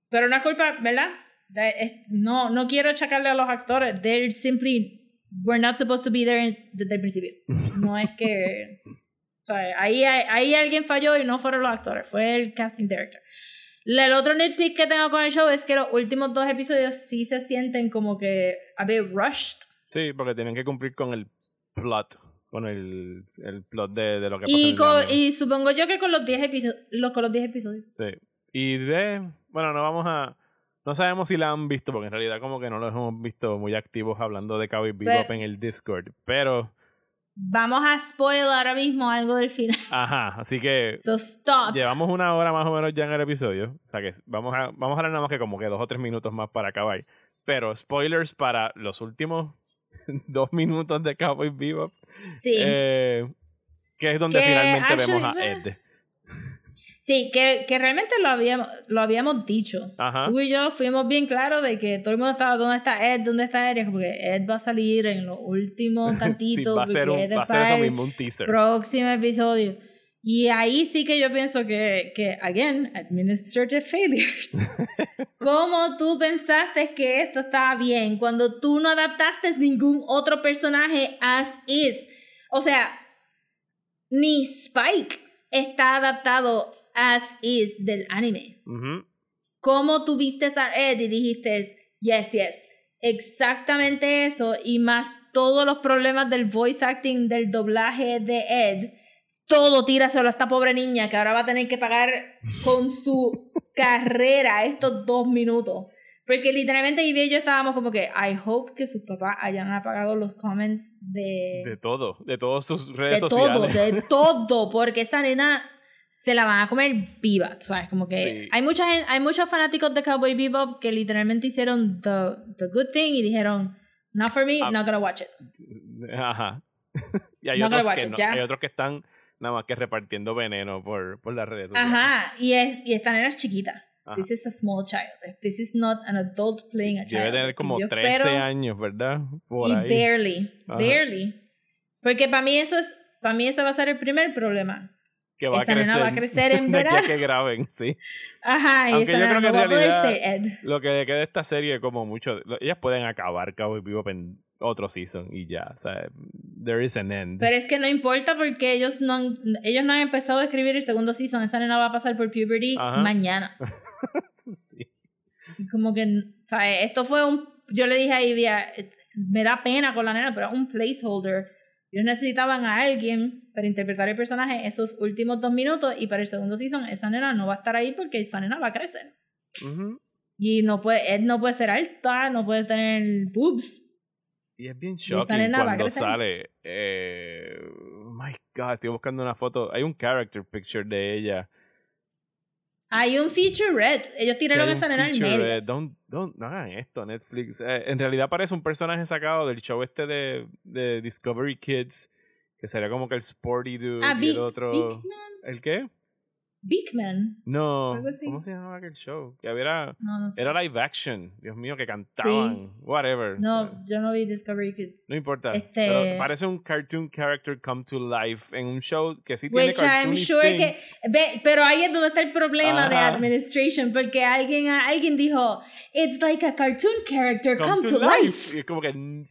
Speaker 2: pero no es culpa, ¿verdad? No, no quiero achacarle a los actores. They're simply, we're not supposed to be there desde el principio. No es que, o sea, ahí, ahí alguien falló y no fueron los actores, fue el casting director. El otro nitpick que tengo con el show es que los últimos dos episodios sí se sienten como que a bit rushed.
Speaker 1: Sí, porque tienen que cumplir con el plot, con el, el plot de, de lo que pasa en
Speaker 2: Y,
Speaker 1: el
Speaker 2: con- y supongo yo que con los 10 episodios, con los 10 episodios.
Speaker 1: Sí. Y de, bueno, no vamos a, no sabemos si la han visto, porque en realidad como que no los hemos visto muy activos hablando de Cowboy Bebop en el Discord, pero,
Speaker 2: Vamos a spoiler ahora mismo algo del final.
Speaker 1: ajá, así que
Speaker 2: So stop.
Speaker 1: Llevamos una hora más o menos ya en el episodio. O sea que vamos a, vamos a hablar nada más que como que dos o tres minutos más para acabar. Pero spoilers para los últimos dos minutos de Cowboy Bebop.
Speaker 2: Sí.
Speaker 1: Eh, Que es donde
Speaker 2: Que
Speaker 1: finalmente vemos a Ed.
Speaker 2: Sí, que, que realmente lo habíamos, lo habíamos dicho.
Speaker 1: Ajá.
Speaker 2: Tú y yo fuimos bien claros de que todo el mundo estaba, ¿dónde está Ed? ¿Dónde está es Porque Ed va a salir en los últimos
Speaker 1: Sí,
Speaker 2: tantitos.
Speaker 1: va a ser, un, va a ser eso mismo, un teaser.
Speaker 2: próximo episodio. Y ahí sí que yo pienso que, que again, administrative failures. ¿Cómo tú pensaste que esto estaba bien cuando tú no adaptaste ningún otro personaje as is? O sea, ni Spike está adaptado as is del anime.
Speaker 1: Ujú.
Speaker 2: ¿Cómo tuviste a Ed y dijiste, yes, yes, exactamente eso y más todos los problemas del voice acting, del doblaje de Ed? Todo tíraselo a esta pobre niña que ahora va a tener que pagar con su carrera estos dos minutos. Porque literalmente Ivy y yo estábamos como que, I hope que sus papás hayan apagado los comments de,
Speaker 1: De todo, de todas sus redes
Speaker 2: de
Speaker 1: sociales.
Speaker 2: todo, de todo, porque esa nena se la van a comer viva, ¿sabes? Como que
Speaker 1: Sí.
Speaker 2: hay mucha hay muchos fanáticos de Cowboy Bebop que literalmente hicieron the, the good thing y dijeron, not for me,
Speaker 1: Ah.
Speaker 2: not gonna watch it.
Speaker 1: Ajá. y hay
Speaker 2: No
Speaker 1: otros que no. Hay otros que están nada más que repartiendo veneno por, por las redes sociales.
Speaker 2: Ajá, y, es, y esta nena es chiquita.
Speaker 1: Ajá.
Speaker 2: This is a small child. This is not an adult playing a child.
Speaker 1: Debe tener como
Speaker 2: yo
Speaker 1: 13
Speaker 2: espero-
Speaker 1: años, ¿verdad? Por
Speaker 2: y
Speaker 1: ahí.
Speaker 2: barely,
Speaker 1: Ajá.
Speaker 2: barely. Porque para mí eso es, para mí ese va a ser el primer problema.
Speaker 1: que va a
Speaker 2: esa nena
Speaker 1: crecer.
Speaker 2: va a crecer en
Speaker 1: de aquí a
Speaker 2: verano.
Speaker 1: que graben, sí.
Speaker 2: Ajá, y
Speaker 1: Aunque
Speaker 2: esa
Speaker 1: yo
Speaker 2: nena
Speaker 1: creo que
Speaker 2: no a
Speaker 1: en realidad
Speaker 2: ser Ed.
Speaker 1: lo que le queda de esta serie como mucho, ellas pueden acabar Cowboy Bebop en otro season y ya, o sea, there is an end.
Speaker 2: Pero es que no importa porque ellos no han, ellos no han empezado a escribir el segundo season. Esa nena va a pasar por puberty
Speaker 1: Ajá.
Speaker 2: mañana.
Speaker 1: sí.
Speaker 2: Como que, ¿sabes? Esto fue un. Yo le dije a Ivy, eh, me da pena con la nena, pero un placeholder. Ellos necesitaban a alguien para interpretar el personaje esos últimos dos minutos y para el segundo season esa nena no va a estar ahí porque esa nena va a crecer. Y no puede, Ed no puede ser alta, no puede tener boobs.
Speaker 1: Y es bien shocking cuando sale. Eh, my God, estoy buscando una foto. Hay un character picture de ella.
Speaker 2: Hay un featurette. Ellos
Speaker 1: Sí,
Speaker 2: tiraron
Speaker 1: un
Speaker 2: esa nena al
Speaker 1: feature,
Speaker 2: medio.
Speaker 1: don't, don't, no hagan esto, Netflix. Eh, en realidad parece un personaje sacado del show este de, de Discovery Kids. Que sería como que el Sporty Dude
Speaker 2: Ah,
Speaker 1: y el otro. ¿El qué?
Speaker 2: Bigman.
Speaker 1: No.
Speaker 2: Algo así.
Speaker 1: ¿Cómo se llamaba aquel show? Que había.
Speaker 2: No, no sé.
Speaker 1: Era live action. Dios mío, que cantaban. Whatever. o
Speaker 2: No, yo no vi Discovery Kids.
Speaker 1: no importa.
Speaker 2: Este-
Speaker 1: Pero parece un cartoon character come to life en un show que sí tiene
Speaker 2: Which I'm
Speaker 1: cartoony
Speaker 2: sure que. Ve, pero ahí es donde está el problema de
Speaker 1: Ajá.
Speaker 2: administration, porque alguien, alguien dijo, It's like a cartoon character come, to, life.
Speaker 1: Y es como que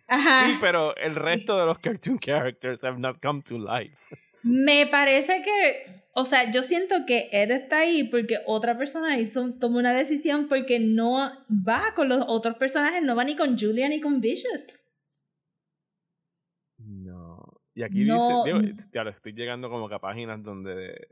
Speaker 2: Ajá.
Speaker 1: sí, pero el resto de los cartoon characters have not come to life.
Speaker 2: Me parece que, o sea, yo siento que Ed está ahí porque otra persona hizo, tomó una decisión porque no va con los otros personajes, no va ni con Julia ni con Vicious.
Speaker 1: No. Y aquí
Speaker 2: No.
Speaker 1: dice, digo, ya lo estoy llegando como que a páginas donde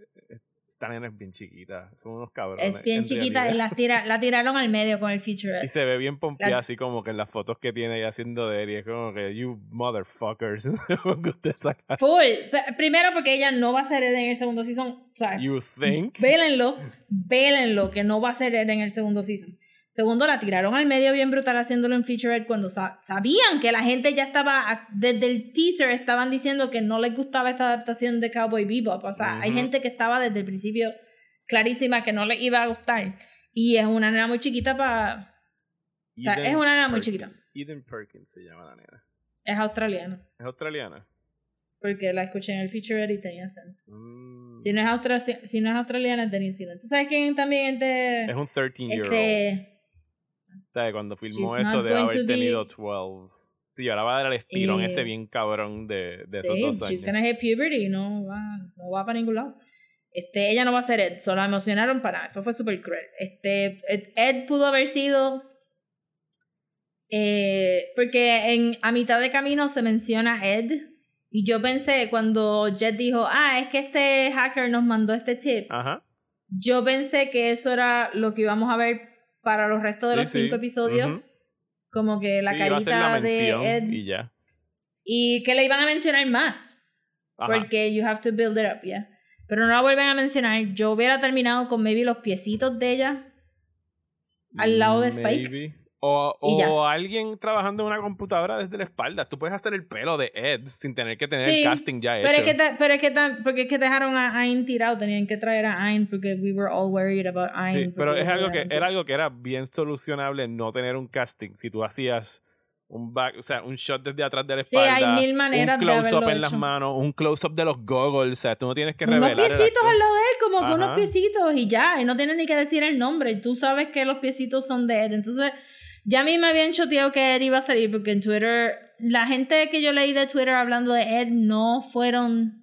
Speaker 1: esta nena es bien chiquita. Son unos cabrones.
Speaker 2: Es bien
Speaker 1: en
Speaker 2: chiquita y
Speaker 1: realidad.
Speaker 2: la, tira, la tiraron al medio con el feature.
Speaker 1: Y se ve bien pompeada así como que en las fotos que tiene ella haciendo de él. Y es como que, you motherfuckers.
Speaker 2: Full. Primero porque ella no va a ser Ed en el segundo season. O sea,
Speaker 1: You think.
Speaker 2: vélenlo, vélenlo que no va a ser Ed en el segundo season. Segundo, la tiraron al medio bien brutal haciéndolo en featurette cuando sa- sabían que la gente ya estaba, desde el teaser estaban diciendo que no les gustaba esta adaptación de Cowboy Bebop. O sea, hay gente que estaba desde el principio clarísima que no les iba a gustar. Y es una nena muy chiquita para... O sea, es una nena muy chiquita.
Speaker 1: Eden Perkins se llama la nena.
Speaker 2: Es australiana.
Speaker 1: ¿Es australiana?
Speaker 2: Porque la escuché en el featurette y tenía acento.
Speaker 1: Mm.
Speaker 2: Si no, es si no es australiana, es de New Zealand. ¿Tú sabes quién también es de...?
Speaker 1: Es un 13-year-old.
Speaker 2: este,
Speaker 1: O sea, cuando filmó
Speaker 2: She's
Speaker 1: eso debe haber
Speaker 2: to be-
Speaker 1: tenido 12. Sí, ahora va a dar el estirón
Speaker 2: Eh,
Speaker 1: ese bien cabrón de, de esos
Speaker 2: sí,
Speaker 1: dos
Speaker 2: she's
Speaker 1: años.
Speaker 2: gonna hit puberty, no va, no va para ningún lado. Este, ella no va a ser Ed, solo la emocionaron para nada, eso fue súper cruel. Este, Ed, Ed pudo haber sido, eh, porque en, a mitad de camino se menciona Ed, y yo pensé cuando Jet dijo, ah, es que este hacker nos mandó este tip,
Speaker 1: Ajá.
Speaker 2: yo pensé que eso era lo que íbamos a ver para los restos de
Speaker 1: Sí,
Speaker 2: los
Speaker 1: sí.
Speaker 2: cinco episodios, como que la
Speaker 1: Sí,
Speaker 2: carita
Speaker 1: la
Speaker 2: de Ed,
Speaker 1: y ya.
Speaker 2: y que le iban a mencionar más.
Speaker 1: Ajá.
Speaker 2: Porque you have to build it up, yeah. Pero no la vuelven a mencionar. Yo hubiera terminado con maybe los piecitos de ella al lado de Spike.
Speaker 1: Maybe. O, o alguien trabajando en una computadora desde la espalda. Tú puedes hacer el pelo de Ed sin tener que tener el
Speaker 2: Sí,
Speaker 1: casting ya
Speaker 2: Pero
Speaker 1: hecho.
Speaker 2: es que, ta- pero es que, ta- porque es que dejaron a Ayn tirado, tenían que traer a Ayn porque we were all worried about Ayn.
Speaker 1: Sí, pero es algo que era algo que era bien solucionable no tener un casting. Si tú hacías un back, o sea, un shot desde atrás de la
Speaker 2: Sí,
Speaker 1: espalda,
Speaker 2: hay mil maneras
Speaker 1: un
Speaker 2: de
Speaker 1: close up
Speaker 2: haberlo
Speaker 1: en las manos, un close up de los goggles, o sea, tú no tienes que
Speaker 2: Unos
Speaker 1: revelar. el
Speaker 2: piecitos al lado de él, como que unos piecitos y ya, y no tiene ni que decir el nombre. Y tú sabes que los piecitos son de Ed. Entonces, ya a mí me habían choteado que Ed iba a salir porque en Twitter, la gente que yo leí de Twitter hablando de Ed no fueron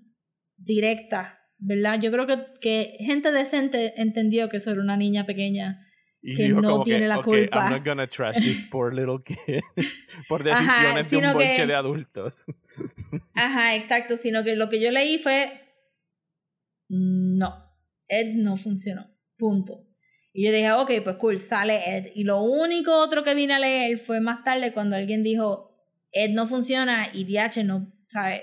Speaker 2: directas, ¿verdad? Yo creo que, que gente decente entendió que eso era una niña pequeña.
Speaker 1: Y
Speaker 2: que
Speaker 1: dijo
Speaker 2: no
Speaker 1: como
Speaker 2: tiene
Speaker 1: que,
Speaker 2: la
Speaker 1: "Ok,
Speaker 2: culpa".
Speaker 1: I'm not gonna trash this poor little kid por
Speaker 2: Ajá,
Speaker 1: decisiones de un
Speaker 2: que-
Speaker 1: bonche de adultos.
Speaker 2: Ajá, exacto, sino que lo que yo leí fue, no, Ed no funcionó, punto. Y yo dije, ok, pues cool, sale Ed. Y lo único otro que vine a leer fue más tarde cuando alguien dijo, Ed no funciona y DH no, ¿sabes?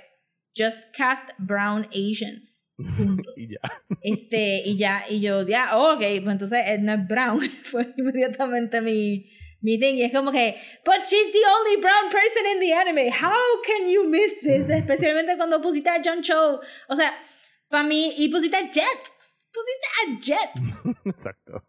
Speaker 2: Just cast brown Asians. Punto.
Speaker 1: y ya.
Speaker 2: Este, y ya, y yo, ya, oh, ok, pues entonces Ed no es brown. Fue inmediatamente mi, mi thing. Y es como que, but she's the only brown person in the anime. How can you miss this? Especialmente cuando pusiste a John Cho. O sea, para mí, y pusiste a Jet. Pusiste a Jet.
Speaker 1: Exacto.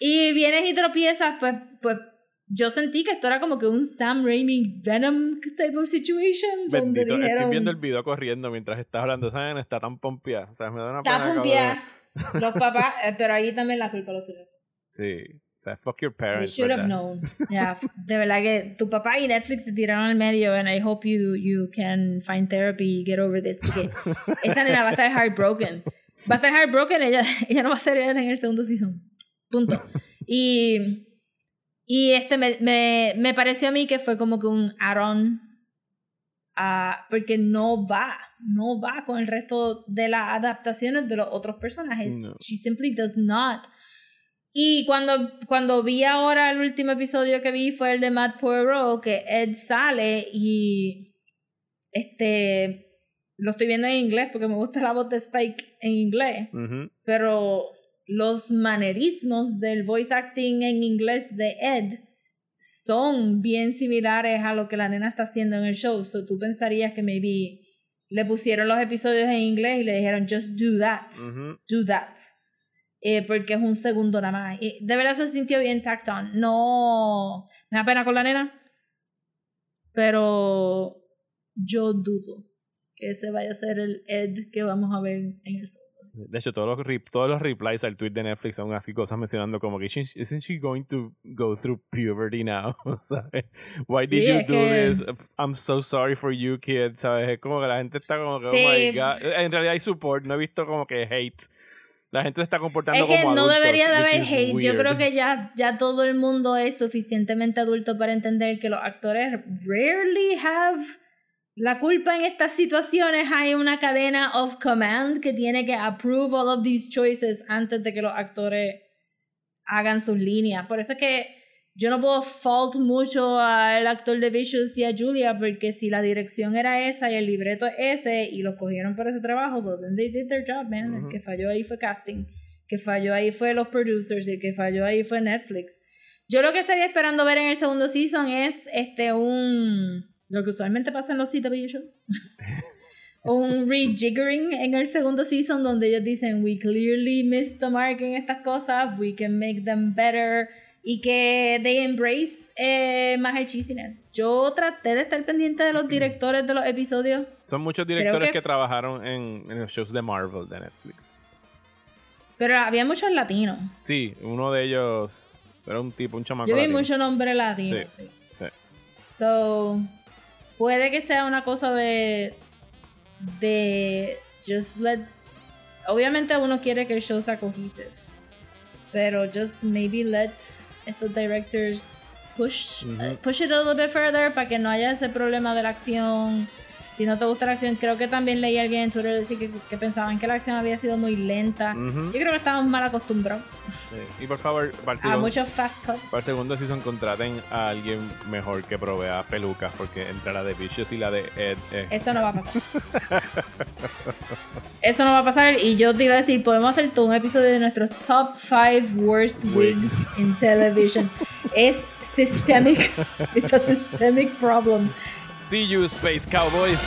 Speaker 2: Y vienes y tropiezas, pues, pues yo sentí que esto era como que un Sam Raimi Venom type of situation. donde
Speaker 1: Bendito, estoy
Speaker 2: dijeron,
Speaker 1: viendo el video corriendo mientras estás hablando. ¿Saben? Está tan pompeada. O sea, me da una.
Speaker 2: Está pompeada. Los papás, eh, pero ahí también la culpa los tiene.
Speaker 1: Sí. O sea, fuck your parents.
Speaker 2: should have
Speaker 1: ¿verdad?
Speaker 2: known. Yeah, de verdad que tu papá y Netflix se tiraron al medio and I hope you, you can find therapy y get over this porque esta nena va a estar heartbroken. Va a estar heartbroken, ella, ella no va a ser en el segundo season. Punto. Y, y este me, me, me pareció a mí que fue como que un add-on porque no va, no va con el resto de las adaptaciones de los otros personajes.
Speaker 1: No.
Speaker 2: She simply does not. Y cuando, cuando vi ahora el último episodio que vi fue el de Matt Poirot, que Ed sale y este lo estoy viendo en inglés porque me gusta la voz de Spike en inglés, pero los manerismos del voice acting en inglés de Ed son bien similares a lo que la nena está haciendo en el show. So tú pensarías que maybe le pusieron los episodios en inglés y le dijeron just do that do that. Eh, porque es un segundo nada más. Y de verdad se sintió bien tacked on. No. Me da pena con la nena. Pero yo dudo que ese vaya a ser el Ed que vamos a ver en el segundo.
Speaker 1: De hecho, todos los, re- todos los replies al tweet de Netflix son así cosas mencionando como que "Isn't- she going to go through puberty now? ¿Sabes? Why did
Speaker 2: Sí,
Speaker 1: you do
Speaker 2: que-
Speaker 1: this? I'm so sorry for you, kid. ¿Sabes? Es como que la gente está como que, oh
Speaker 2: Sí.
Speaker 1: my god. En realidad hay support, no he visto como que hate. La gente se está comportando
Speaker 2: Es que
Speaker 1: como
Speaker 2: no
Speaker 1: adultos,
Speaker 2: debería de haber hate. Yo
Speaker 1: weird.
Speaker 2: creo que ya, ya todo el mundo es suficientemente adulto para entender que los actores rarely have la culpa en estas situaciones. Hay una cadena of command que tiene que approve all of these choices antes de que los actores hagan sus líneas. Por eso es que yo no puedo fault mucho al actor de Vicious y a Julia porque si la dirección era esa y el libreto es ese y los cogieron por ese trabajo, pues then they did their job, man. El que falló ahí fue casting, que falló ahí fue los producers y el que falló ahí fue Netflix. Yo lo que estaría esperando ver en el segundo season es este un lo que usualmente pasa en los CW un rejiggering en el segundo season donde ellos dicen we clearly missed the mark en estas cosas, we can make them better y que they embrace eh, más el cheesiness. Yo traté de estar pendiente de los directores de los episodios,
Speaker 1: Son muchos directores
Speaker 2: que-
Speaker 1: que, trabajaron en, en los shows de Marvel de Netflix.
Speaker 2: pero había muchos latinos.
Speaker 1: Sí, uno de ellos era un tipo, un chamaco
Speaker 2: Yo vi
Speaker 1: latino.
Speaker 2: mucho nombre latino,
Speaker 1: Sí,
Speaker 2: sí.
Speaker 1: sí.
Speaker 2: So, puede que sea una cosa de. de. Just let. Obviamente uno quiere que el show sea cohesive. Pero just maybe let estos directors push, uh, push it a little bit further para que no haya ese problema de la acción. Si no te gusta la acción, creo que también leí a alguien en Twitter decir que, que pensaban que la acción había sido muy lenta.
Speaker 1: Ujú.
Speaker 2: Yo creo que estábamos mal acostumbrados
Speaker 1: Sí. Y por favor, para
Speaker 2: a muchos fast cuts.
Speaker 1: para el segundo season contraten a alguien mejor que provea pelucas, porque entre la de Vicious y la de Ed eh,
Speaker 2: Eso no va a pasar. Eso no va a pasar. Y yo te iba a decir, podemos hacer todo un episodio de nuestros top 5 worst Wigs. in television. Es systemic. it's a systemic problem.
Speaker 1: See you, Space Cowboys.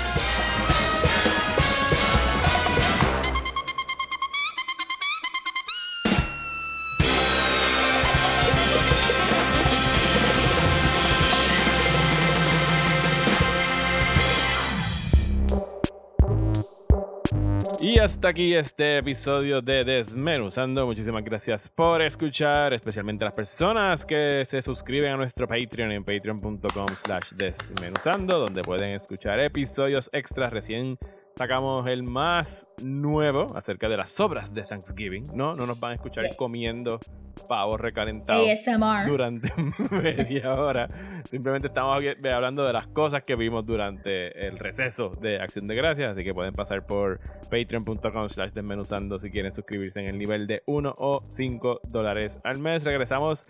Speaker 1: Y hasta aquí este episodio de Desmenuzando. Muchísimas gracias por escuchar, especialmente a las personas que se suscriben a nuestro Patreon en patreon.com slash desmenuzando, donde pueden escuchar episodios extras recién sacamos el más nuevo acerca de las sobras de Thanksgiving. No, no nos van a escuchar
Speaker 2: Yes.
Speaker 1: comiendo pavos recalentados
Speaker 2: ASMR.
Speaker 1: durante media hora. Simplemente estamos aquí hablando de las cosas que vimos durante el receso de Acción de Gracias. Así que pueden pasar por patreon.com slash desmenuzando si quieren suscribirse en el nivel de 1 o 5 dólares al mes. Regresamos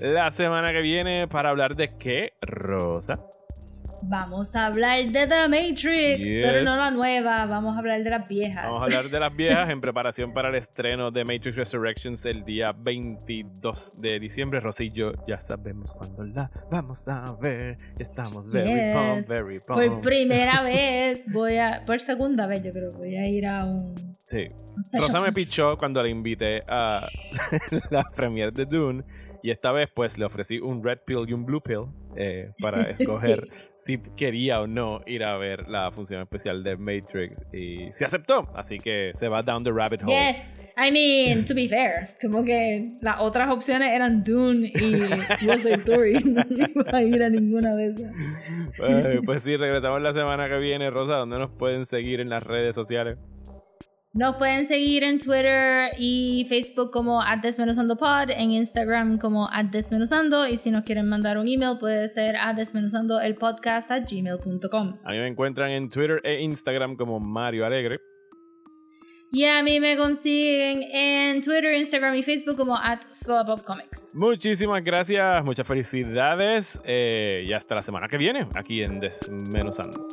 Speaker 1: la semana que viene para hablar de qué, Rosa.
Speaker 2: Vamos a hablar de The Matrix,
Speaker 1: Yes.
Speaker 2: pero no la nueva, vamos a hablar de las viejas.
Speaker 1: Vamos a hablar de las viejas en preparación para el estreno de Matrix Resurrections el día 22 de diciembre. Rosillo, ya sabemos cuándo la vamos a ver. Estamos very
Speaker 2: Yes.
Speaker 1: pumped, very
Speaker 2: Por
Speaker 1: pumped.
Speaker 2: primera vez voy a, por segunda vez yo creo, voy a ir a un,
Speaker 1: Sí.
Speaker 2: un
Speaker 1: Rosa me pichó cuando la invité a la premiere de Dune. Y esta vez, pues, le ofrecí un red pill y un blue pill eh, para escoger si quería o no ir a ver la función especial de Matrix. Y se aceptó. Así que se va down the rabbit hole.
Speaker 2: Yes, I mean, to be fair, como que las otras opciones eran Dune y West Side Story. No iba a ir a ninguna de esas.
Speaker 1: Eh, pues sí, regresamos la semana que viene. Rosa, ¿dónde nos pueden seguir en las redes sociales?
Speaker 2: Nos pueden seguir en Twitter y Facebook como @desmenuzandopod, en Instagram como @desmenuzando y si nos quieren mandar un email puede ser a gmail.com.
Speaker 1: A mí me encuentran en Twitter e Instagram como Mario Alegre.
Speaker 2: Y a mí me consiguen en Twitter, Instagram y Facebook como at Comics.
Speaker 1: Muchísimas gracias, muchas felicidades eh, y hasta la semana que viene aquí en Desmenuzando.